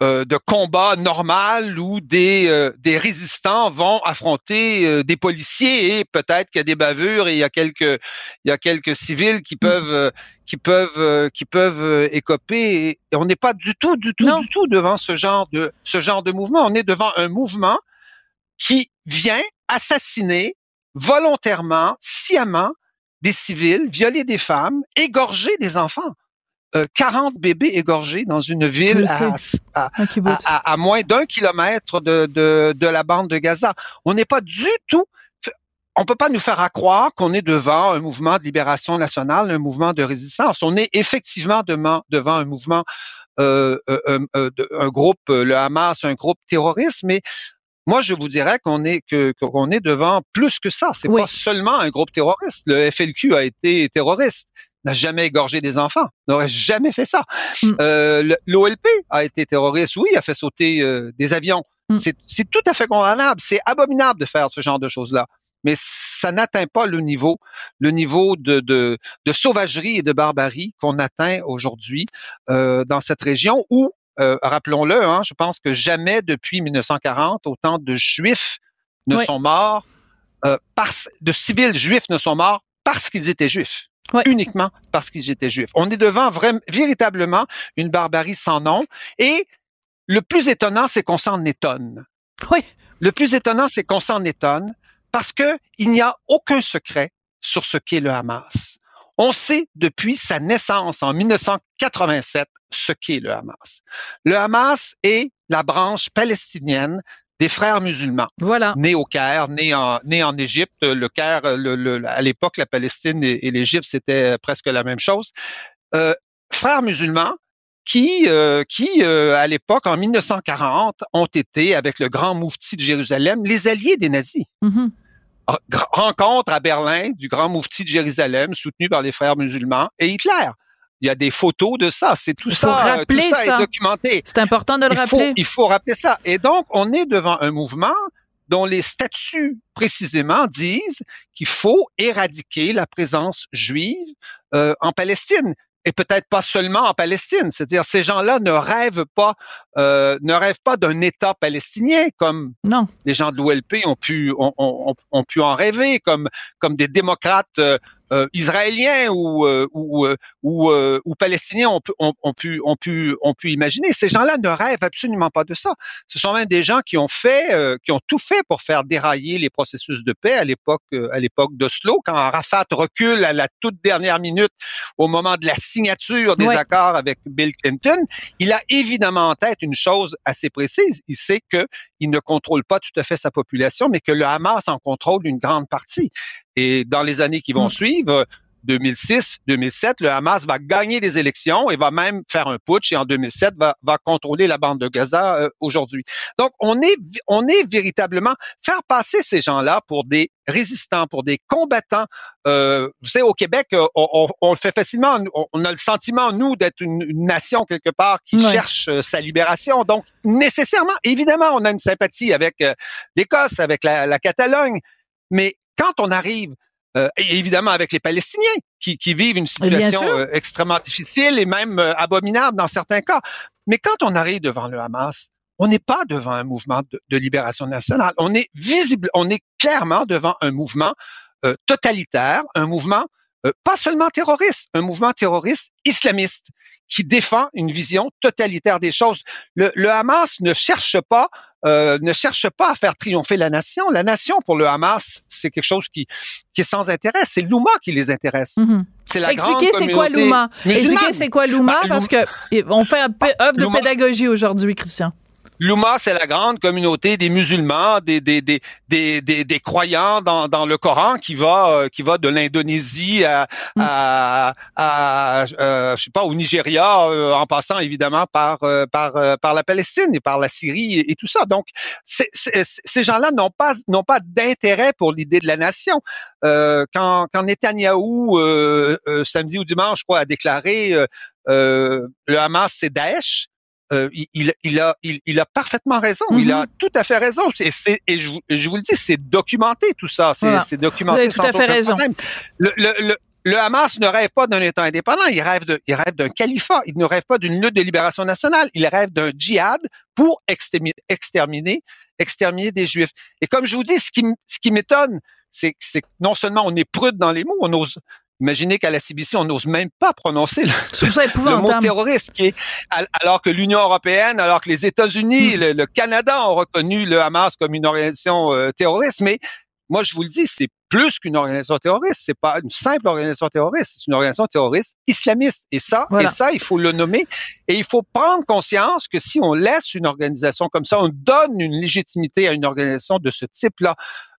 euh, de combat normal où des, euh, des résistants vont affronter euh, des policiers et peut-être qu'il y a des bavures et il y a quelques il y a quelques civils qui peuvent qui peuvent qui peuvent écoper et, on n'est pas du tout du tout du tout devant ce genre de ce genre de mouvement. On est devant un mouvement qui vient assassiner volontairement sciemment des civils violer des femmes égorger des enfants 40 euh, bébés égorgés dans une ville à, à, moins d'un kilomètre de, de, de, la bande de Gaza. On n'est pas du tout on peut pas nous faire croire qu'on est devant un mouvement de libération nationale, un mouvement de résistance. On est effectivement devant, devant un mouvement, euh, euh, euh un groupe, le Hamas, un groupe terroriste, mais moi, je vous dirais qu'on est que qu'on est devant plus que ça. C'est pas seulement un groupe terroriste. Le FLQ a été terroriste n'a jamais égorgé des enfants, n'aurait jamais fait ça. Mm. Euh, L'OLP a été terroriste, oui, a fait sauter euh, des avions. Mm. C'est tout à fait condamnable, c'est abominable de faire ce genre de choses-là. Mais ça n'atteint pas le niveau, le niveau de, de, de sauvagerie et de barbarie qu'on atteint aujourd'hui euh, dans cette région où, euh, rappelons-le, hein, je pense que jamais depuis 1940 autant de juifs ne sont morts, euh, de civils juifs ne sont morts parce qu'ils étaient juifs uniquement parce qu'ils étaient juifs. On est devant vraiment, véritablement une barbarie sans nom. Et le plus étonnant, c'est qu'on s'en étonne. Oui. Le plus étonnant, c'est qu'on s'en étonne parce que il n'y a aucun secret sur ce qu'est le Hamas. On sait depuis sa naissance en 1987 ce qu'est le Hamas. Le Hamas est la branche palestinienne des frères musulmans. Voilà. Nés au Caire, nés en, nés en Égypte. Le Caire, le, à l'époque, la Palestine et, l'Égypte, c'était presque la même chose. Euh, frères musulmans qui, euh, qui euh, à l'époque, en 1940, ont été, avec le grand moufti de Jérusalem, les alliés des nazis. Mm-hmm. Rencontre à Berlin du grand moufti de Jérusalem, soutenu par les frères musulmans, et Hitler. Il y a des photos de ça. C'est tout, ça, tout ça, est documenté. C'est important de le rappeler. il faut rappeler ça. Et donc, on est devant un mouvement dont les statuts précisément disent qu'il faut éradiquer la présence juive euh, en Palestine et peut-être pas seulement en Palestine. C'est-à-dire, ces gens-là ne rêvent pas, euh, ne rêvent pas d'un État palestinien comme non. les gens de l'OLP ont pu, ont, ont, ont, pu en rêver, comme comme des démocrates euh, euh, israéliens ou euh, ou euh, ou, ou, palestiniens ont, ont, ont, pu ont pu ont pu imaginer. Ces gens-là ne rêvent absolument pas de ça. Ce sont même des gens qui ont fait qui ont tout fait pour faire dérailler les processus de paix à l'époque à l'époque d'Oslo quand Arafat recule à la toute dernière minute au moment de la signature des accords avec Bill Clinton, il a évidemment en tête une chose assez précise, il sait que il ne contrôle pas tout à fait sa population mais que le Hamas en contrôle une grande partie. Et dans les années qui vont mm. suivre, 2006, 2007, le Hamas va gagner des élections et va même faire un putsch et en 2007 va, va contrôler la bande de Gaza euh, aujourd'hui. Donc on est on est véritablement faire passer ces gens-là pour des résistants, pour des combattants. Euh, vous savez, au Québec, euh, on, on, le fait facilement. On, a le sentiment nous d'être une, nation quelque part qui cherche euh, sa libération. Donc nécessairement, évidemment, on a une sympathie avec l'Écosse, avec la, la Catalogne, mais quand on arrive, euh, évidemment avec les Palestiniens qui, qui vivent une situation euh, extrêmement difficile et même euh, abominable dans certains cas. Mais quand on arrive devant le Hamas, on n'est pas devant un mouvement de, libération nationale. On est visible, on est clairement devant un mouvement euh, totalitaire, un mouvement pas seulement terroriste, un mouvement terroriste islamiste qui défend une vision totalitaire des choses. Le, le Hamas ne cherche pas euh, ne cherche pas à faire triompher la nation. La nation, pour le Hamas, c'est quelque chose qui, qui est sans intérêt. C'est l'Ouma qui les intéresse. Mhm. C'est la Expliquez c'est quoi l'Ouma. Expliquez c'est quoi l'Ouma, bah, parce que on fait un œuvre de pédagogie aujourd'hui, Christian. L'Oumma, c'est la grande communauté des musulmans, des, des, des, des, des, croyants dans, dans le Coran qui va, euh, qui va de l'Indonésie à, mm. à, à euh, je sais pas, au Nigeria, euh, en passant évidemment par, par, par la Palestine et par la Syrie et, tout ça. Donc, ces gens-là n'ont pas, n'ont pas d'intérêt pour l'idée de la nation. quand, quand Netanyahou, samedi ou dimanche, je crois, a déclaré le Hamas, c'est Daesh, euh, il, il, a, il, il, a parfaitement raison. Il a mm-hmm. tout à fait raison. Et, et je, je, vous le dis, c'est documenté tout ça. C'est documenté. Vous avez tout à fait raison. Le, le, le Hamas ne rêve pas d'un État indépendant, il rêve de, il rêve d'un califat, il ne rêve pas d'une lutte de libération nationale, il rêve d'un djihad pour exterminer, exterminer, exterminer des Juifs. Et comme je vous dis, ce qui, ce qui m'étonne, c'est que non seulement on est prude dans les mots, on ose, Imaginez qu'à la CBC, on n'ose même pas prononcer le, mot terroriste, qui est, alors que l'Union européenne, alors que les États-Unis, hmm. le, Canada ont reconnu le Hamas comme une organisation euh, terroriste, mais moi, je vous le dis, c'est plus qu'une organisation terroriste. C'est pas une simple organisation terroriste. C'est une organisation terroriste islamiste. Et ça, et ça, il faut le nommer. Et il faut prendre conscience que si on laisse une organisation comme ça, on donne une légitimité à une organisation de ce type-là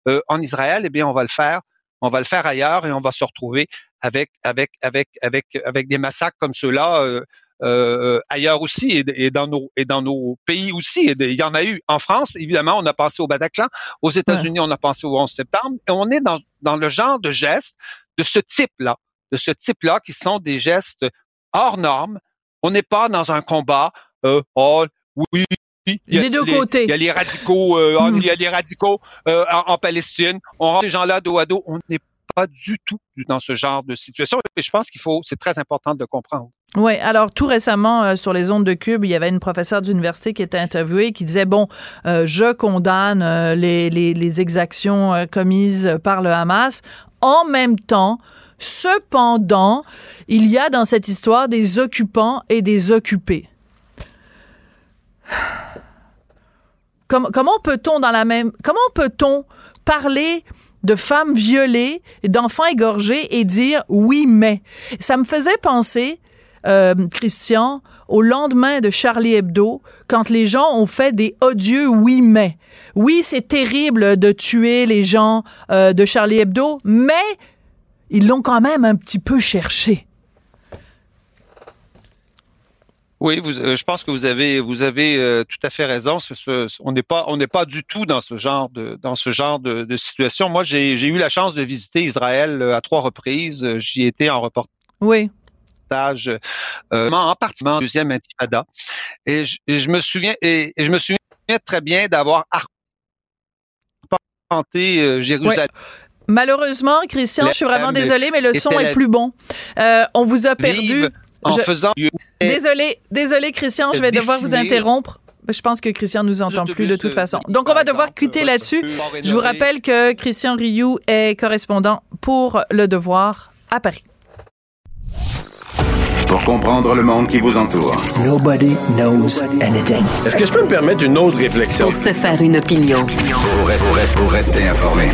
euh, en Israël, eh bien, on va le faire. On va le faire ailleurs et on va se retrouver avec avec avec avec avec des massacres comme ceux-là euh, euh, ailleurs aussi et, dans nos et dans nos pays aussi. il y en a eu en France, évidemment, on a pensé au Bataclan. Aux États-Unis, on a pensé au 11 septembre. Et on est dans dans le genre de gestes de ce type-là, de ce type-là qui sont des gestes hors normes. On n'est pas dans un combat. Euh, oh oui, il y a, des deux côtés. Il y a les radicaux, euh, hmm. il y a les radicaux euh, en, Palestine. On rend ces gens-là dos à dos. On n'est pas du tout dans ce genre de situation. Et je pense qu'il faut, c'est très important de comprendre. Oui, alors tout récemment euh, sur les ondes de Cube, il y avait une professeure d'université qui était interviewée qui disait bon, euh, je condamne euh, les, exactions commises par le Hamas. En même temps, cependant, il y a dans cette histoire des occupants et des occupés. Comment peut-on dans la même comment peut-on parler de femmes violées, d'enfants égorgés et dire oui mais. Ça me faisait penser, euh, Christian, au lendemain de Charlie Hebdo, quand les gens ont fait des odieux oui mais. Oui, c'est terrible de tuer les gens euh, de Charlie Hebdo, mais ils l'ont quand même un petit peu cherché. Oui, vous, euh, je pense que vous avez vous avez euh, tout à fait raison. on n'est pas on n'est pas du tout dans ce genre de dans ce genre de, de situation. Moi, j'ai eu la chance de visiter Israël euh, à trois reprises. J'y étais en reportage. Oui. en partie en deuxième intifada. Et je, me souviens et, je me souviens très bien d'avoir arpenté Jérusalem. Malheureusement, Christian, je suis vraiment désolé, mais le son est plus bon. on vous a perdu en faisant. Désolé, désolé, Christian, je vais devoir vous interrompre. Je pense que Christian nous entend plus de toute façon. Donc, on va devoir quitter là-dessus. Je vous rappelle que Christian Rioux est correspondant pour Le Devoir à Paris. Pour comprendre le monde qui vous entoure. Nobody knows anything. Est-ce que je peux me permettre une autre réflexion? Pour se faire une opinion. Pour rester, pour rester informé.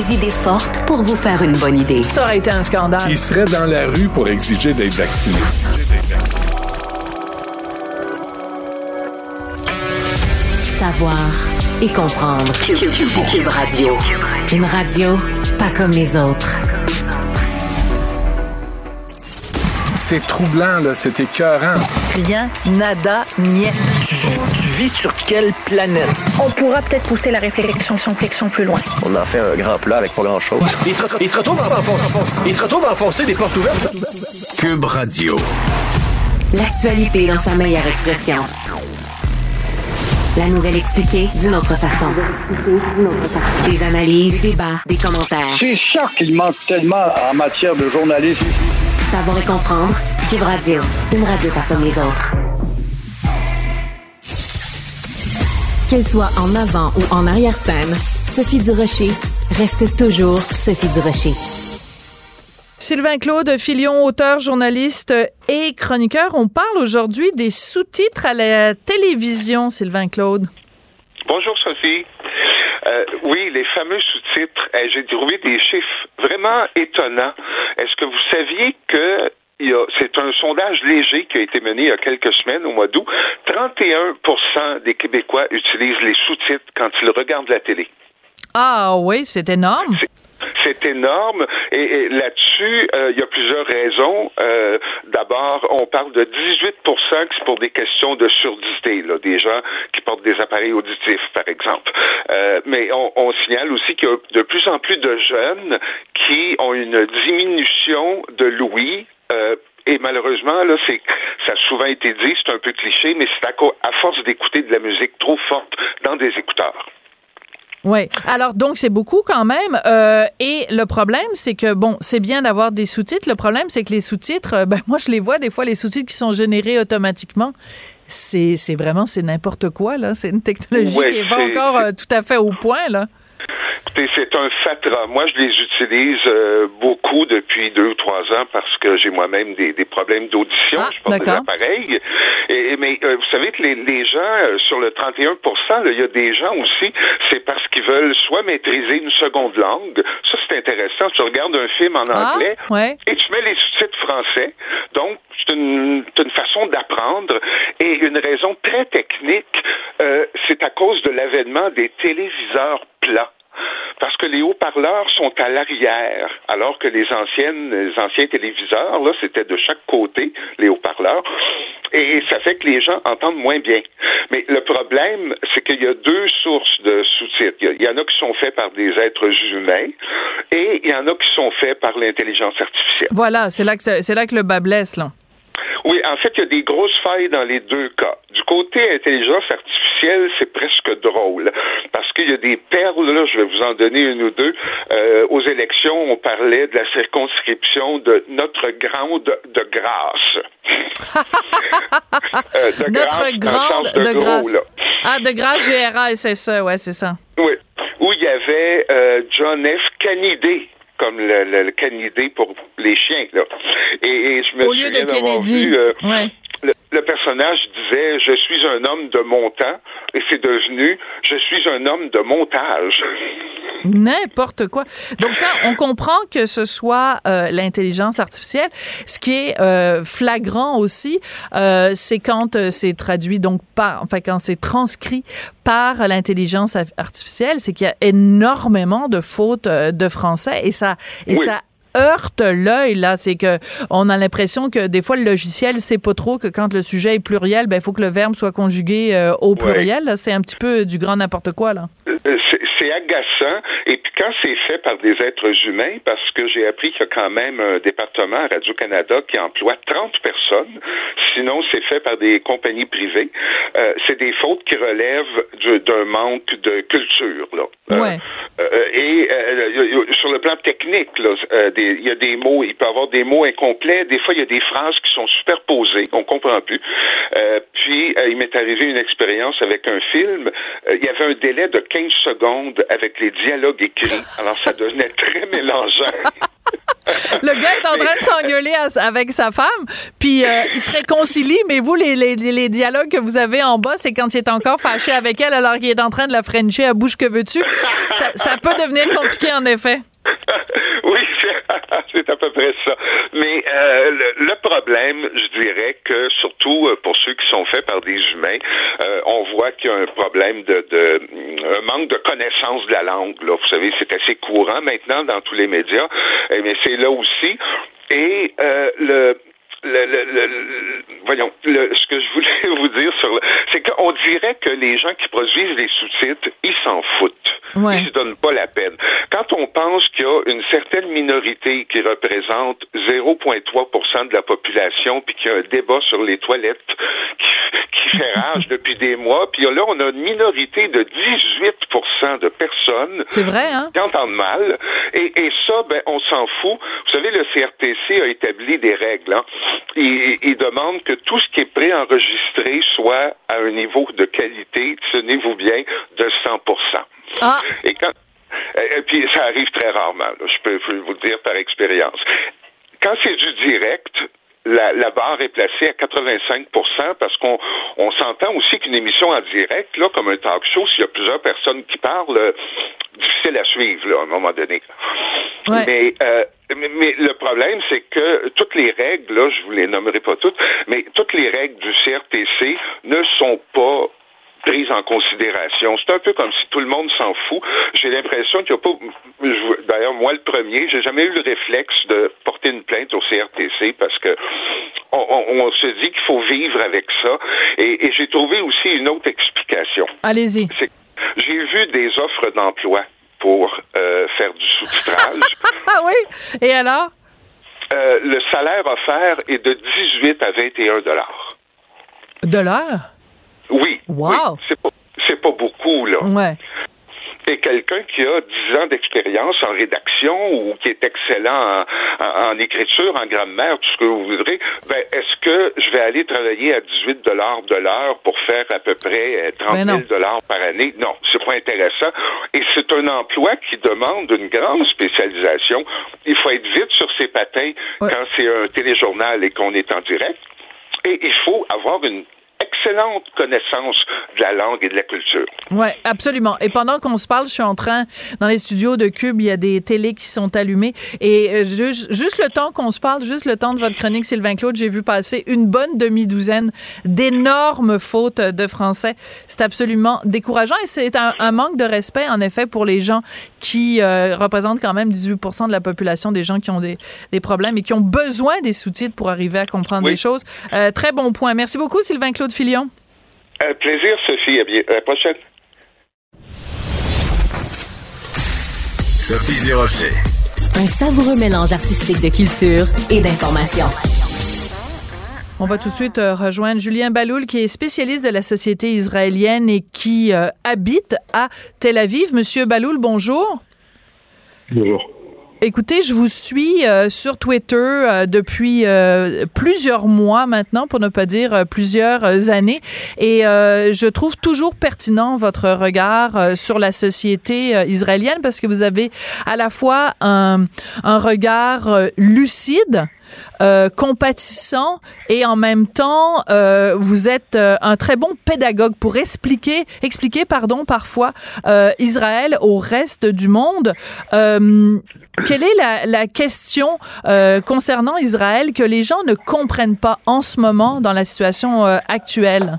Des idées fortes pour vous faire une bonne idée. Ça aurait été un scandale. Il serait dans la rue pour exiger d'être vacciné? Savoir et comprendre. Cube, Radio. Une radio pas comme les autres. C'est troublant, là, c'est écœurant. Rien, nada, niet. Tu, vis sur quelle planète? On pourra peut-être pousser la réflexion, réflexion plus loin. On en fait un grand plat avec pas grand-chose. Il se, il se retrouve à enfoncer, il se retrouve à enfoncer des portes ouvertes. Cube Radio. L'actualité dans sa meilleure expression. La nouvelle expliquée d'une autre façon. Des analyses, des débats, des commentaires. C'est ça qu'il manque tellement en matière de journalisme. Savoir et comprendre. Cube Radio. Une radio pas comme les autres. Qu'elle soit en avant ou en arrière-scène, Sophie Durocher reste toujours Sophie Durocher. Sylvain Claude Filion, auteur, journaliste et chroniqueur. On parle aujourd'hui des sous-titres à la télévision, Sylvain Claude. Bonjour Sophie. Euh, oui, les fameux sous-titres. Eh, j'ai trouvé des chiffres vraiment étonnants. Est-ce que vous saviez que c'est un sondage léger qui a été mené il y a quelques semaines, au mois d'août. 31% des Québécois utilisent les sous-titres quand ils regardent la télé. Ah oui, c'est énorme. C'est énorme. Et, là-dessus, euh, il y a plusieurs raisons. Euh, d'abord, on parle de 18 que c'est pour des questions de surdité, là, des gens qui portent des appareils auditifs, par exemple. Euh, mais on, on, signale aussi qu'il y a de plus en plus de jeunes qui ont une diminution de l'ouïe et malheureusement, là, c'est, ça a souvent été dit, c'est un peu cliché, mais c'est à, à force d'écouter de la musique trop forte dans des écouteurs. Oui. Alors, donc, c'est beaucoup quand même. Euh, et le problème, c'est que, bon, c'est bien d'avoir des sous-titres. Le problème, c'est que les sous-titres, euh, ben, moi, je les vois des fois, les sous-titres qui sont générés automatiquement. C'est, c'est vraiment, c'est n'importe quoi, là. C'est une technologie Ouais, qui est pas encore euh, tout à fait au point, là. Écoutez, c'est un fatras. Moi, je les utilise euh, beaucoup depuis deux ou trois ans parce que j'ai moi-même des, des problèmes d'audition. je porte des appareils. Et, mais euh, vous savez que les, les gens, euh, sur le 31 là, il y a des gens aussi, c'est parce qu'ils veulent soit maîtriser une seconde langue. Ça, c'est intéressant. Tu regardes un film en Ah, anglais ouais. et tu mets les sous-titres français. Donc, c'est une, façon d'apprendre. Et une raison très technique, c'est à cause de l'avènement des téléviseurs plats. Parce que les haut-parleurs sont à l'arrière, alors que les anciennes, anciens téléviseurs, là, c'était de chaque côté, les haut-parleurs. Et ça fait que les gens entendent moins bien. Mais le problème, c'est qu'il y a deux sources de sous-titres. Il y en a qui sont faits par des êtres humains et il y en a qui sont faits par l'intelligence artificielle. Voilà, c'est là que c'est là que le bas blesse, là. Oui, en fait, il y a des grosses failles dans les deux cas. Du côté intelligence artificielle, c'est presque drôle parce qu'il y a des perles, là, je vais vous en donner une ou deux. Euh, aux élections, on parlait de la circonscription de notre grande de grâce. Euh, de Notre grâce, grande de, de gros, grâce. là. Ah, de grâce GRA, ouais, c'est ça. Oui. Où il y avait euh, John F. Kennedy comme le, le, le canidé pour les chiens. Là. Et, et je me Au souviens d'avoir vu... euh, Ouais. le, le personnage disait Je suis un homme de montant et c'est devenu Je suis un homme de montage. N'importe quoi. Donc ça, on comprend que ce soit euh, l'intelligence artificielle. Ce qui est euh, flagrant aussi, euh, c'est quand euh, c'est traduit donc par, enfin quand c'est transcrit par l'intelligence ar- artificielle, c'est qu'il y a énormément de fautes euh, de français et ça et Oui. ça heurte l'œil là, c'est que on a l'impression que des fois le logiciel sait pas trop que quand le sujet est pluriel, ben il faut que le verbe soit conjugué euh, au pluriel. C'est un petit peu du grand n'importe quoi là. C'est- agaçant. Et puis quand c'est fait par des êtres humains, parce que j'ai appris qu'il y a quand même un département à Radio-Canada qui emploie 30 personnes, sinon c'est fait par des compagnies privées, euh, c'est des fautes qui relèvent du- d'un manque de culture. Là. Euh, Ouais. euh, et sur le plan technique, il y a des mots, il peut y avoir des mots incomplets. Des fois, il y a des phrases qui sont superposées, on comprend plus. Puis, il m'est arrivé une expérience avec un film. Il y avait un délai de 15 secondes avec les dialogues écrits. Alors, ça devenait très mélangeant. Le gars est en train de s'engueuler avec sa femme, puis euh, il se réconcilie, mais vous, les, les, les dialogues que vous avez en bas, c'est quand il est encore fâché avec elle alors qu'il est en train de la frencher à bouche que veux-tu? Ça, ça peut devenir compliqué, en effet. oui, c'est à peu près ça. Mais euh, le, le problème, je dirais que surtout euh, pour ceux qui sont faits par des humains, euh, on voit qu'il y a un problème de, de un manque de connaissance de la langue. Là. Vous savez, c'est assez courant maintenant dans tous les médias, Eh, mais c'est là aussi. Et euh, le le, le, le- le- voyons, le- ce que je voulais vous dire sur le, c'est qu'on dirait que les gens qui produisent les sous-titres, ils s'en foutent. Ouais. Ils se donnent pas la peine. Quand on pense qu'il y a une certaine minorité qui représente 0,3% de la population, puis qu'il y a un débat sur les toilettes qui, qui fait rage depuis des mois, puis là, on a une minorité de 18% de personnes C'est vrai, hein? qui entendent mal. Et, et ça, ben, on s'en fout. Vous savez, le CRTC a établi des règles. Hein. Il, il demande que tout ce qui est préenregistré soit à un niveau de qualité, tenez-vous bien, de 100 Ah, Et quand et puis ça arrive très rarement, là, je peux je peux vous le dire par expérience. Quand c'est du direct, la, la barre est placée à 85% parce qu'on on s'entend aussi qu'une émission en direct, là, comme un talk show, s'il y a plusieurs personnes qui parlent, euh, difficile à suivre là, à un moment donné. Ouais. Mais, euh, mais, mais le problème, c'est que toutes les règles, là, je vous les nommerai pas toutes, mais toutes les règles du CRTC ne sont pas prises en considération. C'est un peu comme si tout le monde s'en fout. J'ai l'impression qu'il n'y a pas. D'ailleurs, moi le premier, j'ai jamais eu le réflexe de porter une plainte au CRTC parce que on, on- on se dit qu'il faut vivre avec ça. Et, et j'ai trouvé aussi une autre explication. allez-y. J'ai vu des offres d'emploi pour euh, faire du sous-titrage. Ah oui? Et alors? Euh, le salaire offert est de 18 à 21 dollars. De l'heure? Oui. Wow. oui, c'est pas beaucoup là. Ouais. et quelqu'un qui a 10 ans d'expérience en rédaction ou qui est excellent en, écriture, en grammaire, tout ce que vous voudrez, ben, est-ce que je vais aller travailler à 18 dollars de l'heure pour faire à peu près 30 euh, 000 ben dollars par année? Non, c'est pas intéressant. Et c'est un emploi qui demande une grande spécialisation. Il faut être vite sur ses patins quand c'est un téléjournal et qu'on est en direct. Et il faut avoir une excellente connaissance de la langue et de la culture. Oui, absolument. Et pendant qu'on se parle, je suis en train, dans les studios de Cube, il y a des télés qui sont allumées. Et euh, juste, juste le temps qu'on se parle, juste le temps de votre chronique, Sylvain Claude, j'ai vu passer une bonne demi-douzaine d'énormes fautes de français. C'est absolument décourageant et c'est un, manque de respect, en effet, pour les gens qui euh, représentent quand même 18 de la population des gens qui ont des, des, problèmes et qui ont besoin des sous-titres pour arriver à comprendre les choses. Euh, très bon point. Merci beaucoup, Sylvain Claude Filion. Un plaisir, Sophie. À, bien, à la prochaine. Sophie Durocher. Un savoureux mélange artistique de culture et d'information. On va tout de suite euh, rejoindre Julien Baloul, qui est spécialiste de la société israélienne et qui euh, habite à Tel Aviv. Monsieur Baloul, bonjour. Bonjour. Écoutez, je vous suis euh, sur Twitter euh, depuis euh, plusieurs mois maintenant, pour ne pas dire plusieurs années, et je trouve toujours pertinent votre regard sur la société israélienne parce que vous avez à la fois un, un regard lucide euh, compatissant et en même temps euh, vous êtes euh, un très bon pédagogue pour expliquer expliquer pardon parfois Israël au reste du monde. quelle est la, la question concernant Israël que les gens ne comprennent pas en ce moment dans la situation actuelle?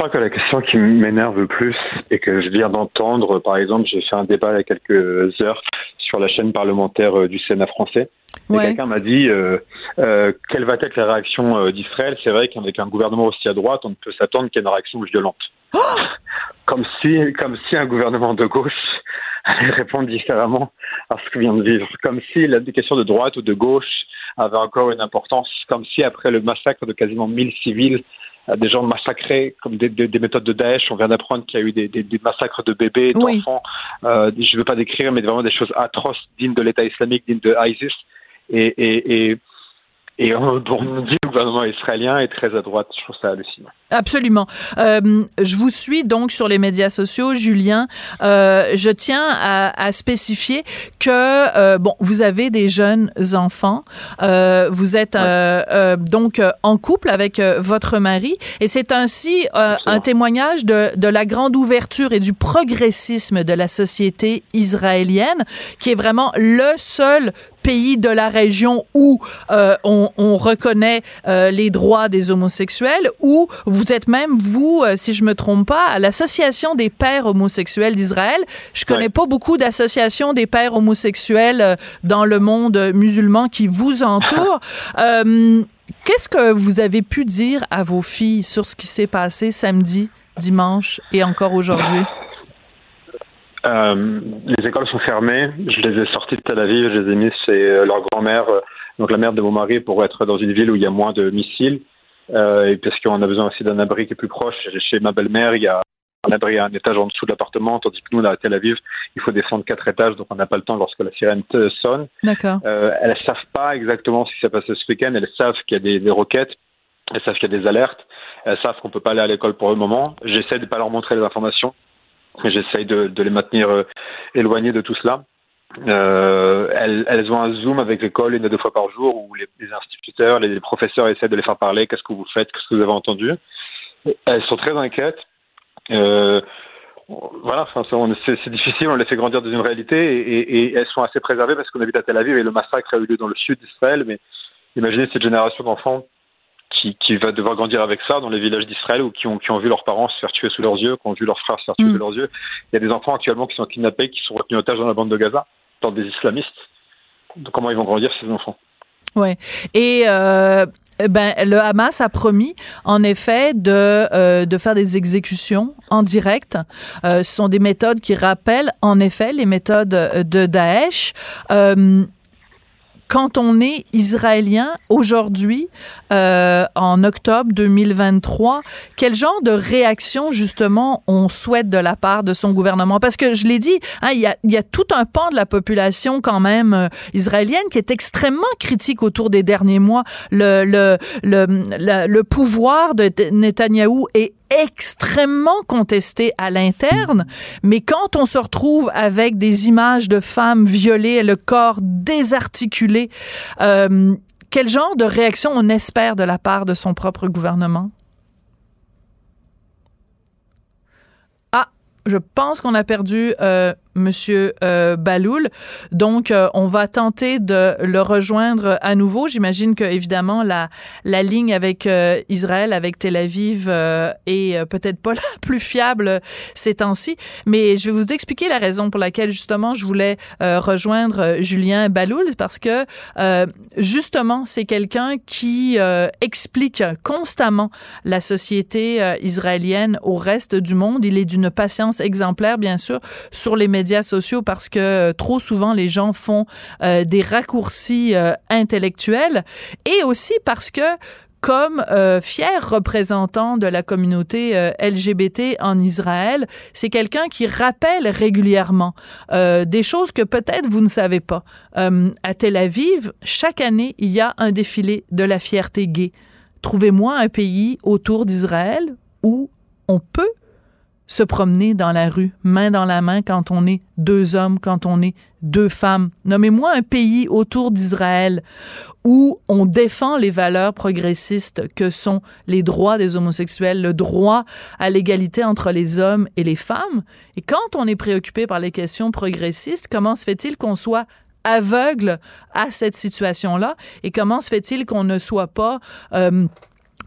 Je crois que la question qui m'énerve le plus et que je viens d'entendre, par exemple, j'ai fait un débat il y a quelques heures sur la chaîne parlementaire du Sénat français Quelqu'un m'a dit euh, euh, quelle va être la réaction euh, d'Israël? C'est vrai qu'avec un gouvernement aussi à droite, on ne peut s'attendre qu'à une réaction violente. comme si, comme si un gouvernement de gauche allait répondre différemment à ce que vient de vivre. Comme si la question de droite ou de gauche avait encore une importance. Comme si après le massacre de quasiment 1000 civils des gens massacrés comme des, méthodes de Daesh. On vient d'apprendre qu'il y a eu des, massacres de bébés, d'enfants. je ne veux pas décrire, mais vraiment des choses atroces, dignes de l'État islamique, dignes de ISIS et, et, et et on, on dit le gouvernement israélien est très à droite. Je trouve ça hallucinant. Absolument. Euh, je vous suis donc sur les médias sociaux, Julien. Euh, je tiens à, à spécifier que euh, bon, vous avez des jeunes enfants. Euh, vous êtes euh, euh, donc en couple avec votre mari, et c'est ainsi un témoignage de, de la grande ouverture et du progressisme de la société israélienne, qui est vraiment le seul pays de la région où euh, on, on, reconnaît euh, les droits des homosexuels, où vous êtes même, vous, euh, si je me trompe pas, à l'Association des pères homosexuels d'Israël. Je connais pas beaucoup d'associations des pères homosexuels dans le monde musulman qui vous entourent. Qu'est-ce que vous avez pu dire à vos filles sur ce qui s'est passé samedi, dimanche et encore aujourd'hui? Euh, les écoles sont fermées. Je les ai sorties de Tel Aviv, je les ai mis chez euh, leur grand-mère, euh, donc la mère de mon mari, pour être dans une ville où il y a moins de missiles. Euh, et parce qu'on a besoin aussi d'un abri qui est plus proche. Chez ma belle-mère, il y a un abri à un étage en dessous de l'appartement, tandis que nous, là, à Tel Aviv, il faut descendre quatre étages, donc on n'a pas le temps lorsque la sirène sonne. D'accord. Euh, elles ne savent pas exactement ce qui s'est passé ce week-end. Elles savent qu'il y a des, des roquettes. Elles savent qu'il y a des alertes. Elles savent qu'on peut pas aller à l'école pour le moment. J'essaie de pas leur montrer les informations J'essaye de, de, les maintenir euh, éloignés de tout cela. Euh, elles, ont un Zoom avec l'école une à deux fois par jour où les, instituteurs, les, professeurs essaient de les faire parler. Qu'est-ce que vous faites? Qu'est-ce que vous avez entendu? Elles sont très inquiètes. Euh, voilà, c'est difficile, on les fait grandir dans une réalité et, et elles sont assez préservées parce qu'on habite à Tel Aviv et le massacre a eu lieu dans le sud d'Israël. Mais imaginez cette génération d'enfants qui, qui, va devoir grandir avec ça dans les villages d'Israël ou qui ont, qui ont vu leurs parents se faire tuer sous leurs yeux, qui ont vu leurs frères se faire tuer mm. sous leurs yeux. Il y a des enfants actuellement qui sont kidnappés, qui sont retenus otages dans la bande de Gaza par des islamistes. Donc, comment ils vont grandir ces enfants? Ouais. Et euh, ben le Hamas a promis en effet de euh, de faire des exécutions en direct. Euh, ce sont des méthodes qui rappellent en effet les méthodes de Daesh. Euh, quand on est israélien aujourd'hui, euh, en octobre 2023, quel genre de réaction justement on souhaite de la part de son gouvernement? Parce que je l'ai dit, hein, il y, a, y, a, tout un pan de la population quand même euh, israélienne qui est extrêmement critique autour des derniers mois. Le le le, le, le pouvoir de Netanyahou est extrêmement contesté à l'interne, mais quand on se retrouve avec des images de femmes violées, le corps désarticulé, euh, quel genre de réaction on espère de la part de son propre gouvernement? Ah, je pense qu'on a perdu euh, Monsieur euh, Baloul. Donc, euh, on va tenter de le rejoindre à nouveau. J'imagine que évidemment la la ligne avec euh, Israël, avec Tel Aviv, euh, est peut-être pas la plus fiable ces temps-ci. Mais je vais vous expliquer la raison pour laquelle justement je voulais rejoindre Julien Baloul parce que justement c'est quelqu'un qui explique constamment la société israélienne au reste du monde. Il est d'une patience exemplaire, bien sûr, sur les médias sociaux parce que euh, trop souvent les gens font euh, des raccourcis euh, intellectuels et aussi parce que comme fier représentant de la communauté LGBT en Israël, c'est quelqu'un qui rappelle régulièrement des choses que peut-être vous ne savez pas. à Tel Aviv, chaque année, il y a un défilé de la fierté gay. Trouvez-moi un pays autour d'Israël où on peut se promener dans la rue, main dans la main, quand on est deux hommes, quand on est deux femmes. Nommez-moi un pays autour d'Israël où on défend les valeurs progressistes que sont les droits des homosexuels, le droit à l'égalité entre les hommes et les femmes. Et quand on est préoccupé par les questions progressistes, comment se fait-il qu'on soit aveugle à cette situation-là? Et comment se fait-il qu'on ne soit pas euh,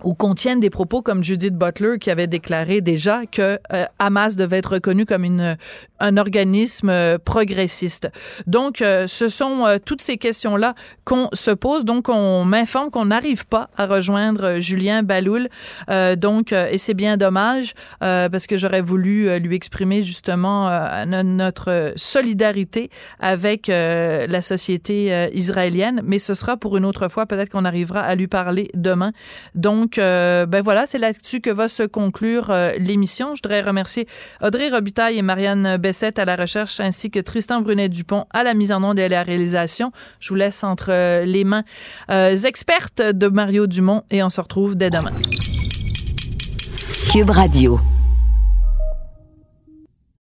ou contiennent des propos comme Judith Butler qui avait déclaré déjà que euh, Hamas devait être reconnu comme une un organisme euh, progressiste. Donc euh, ce sont euh, toutes ces questions-là qu'on se pose. Donc on m'informe qu'on n'arrive pas à rejoindre Julien Baloul. donc et c'est bien dommage parce que j'aurais voulu lui exprimer justement notre solidarité avec la société israélienne, mais ce sera pour une autre fois. Peut-être qu'on arrivera à lui parler demain. Donc ben voilà, c'est là-dessus que va se conclure l'émission. Je voudrais remercier Audrey Robitaille et Marianne À la recherche, ainsi que Tristan Brunet-Dupont à la mise en onde et à la réalisation. Je vous laisse entre euh, les mains expertes de Mario Dumont et on se retrouve dès demain. Cube Radio.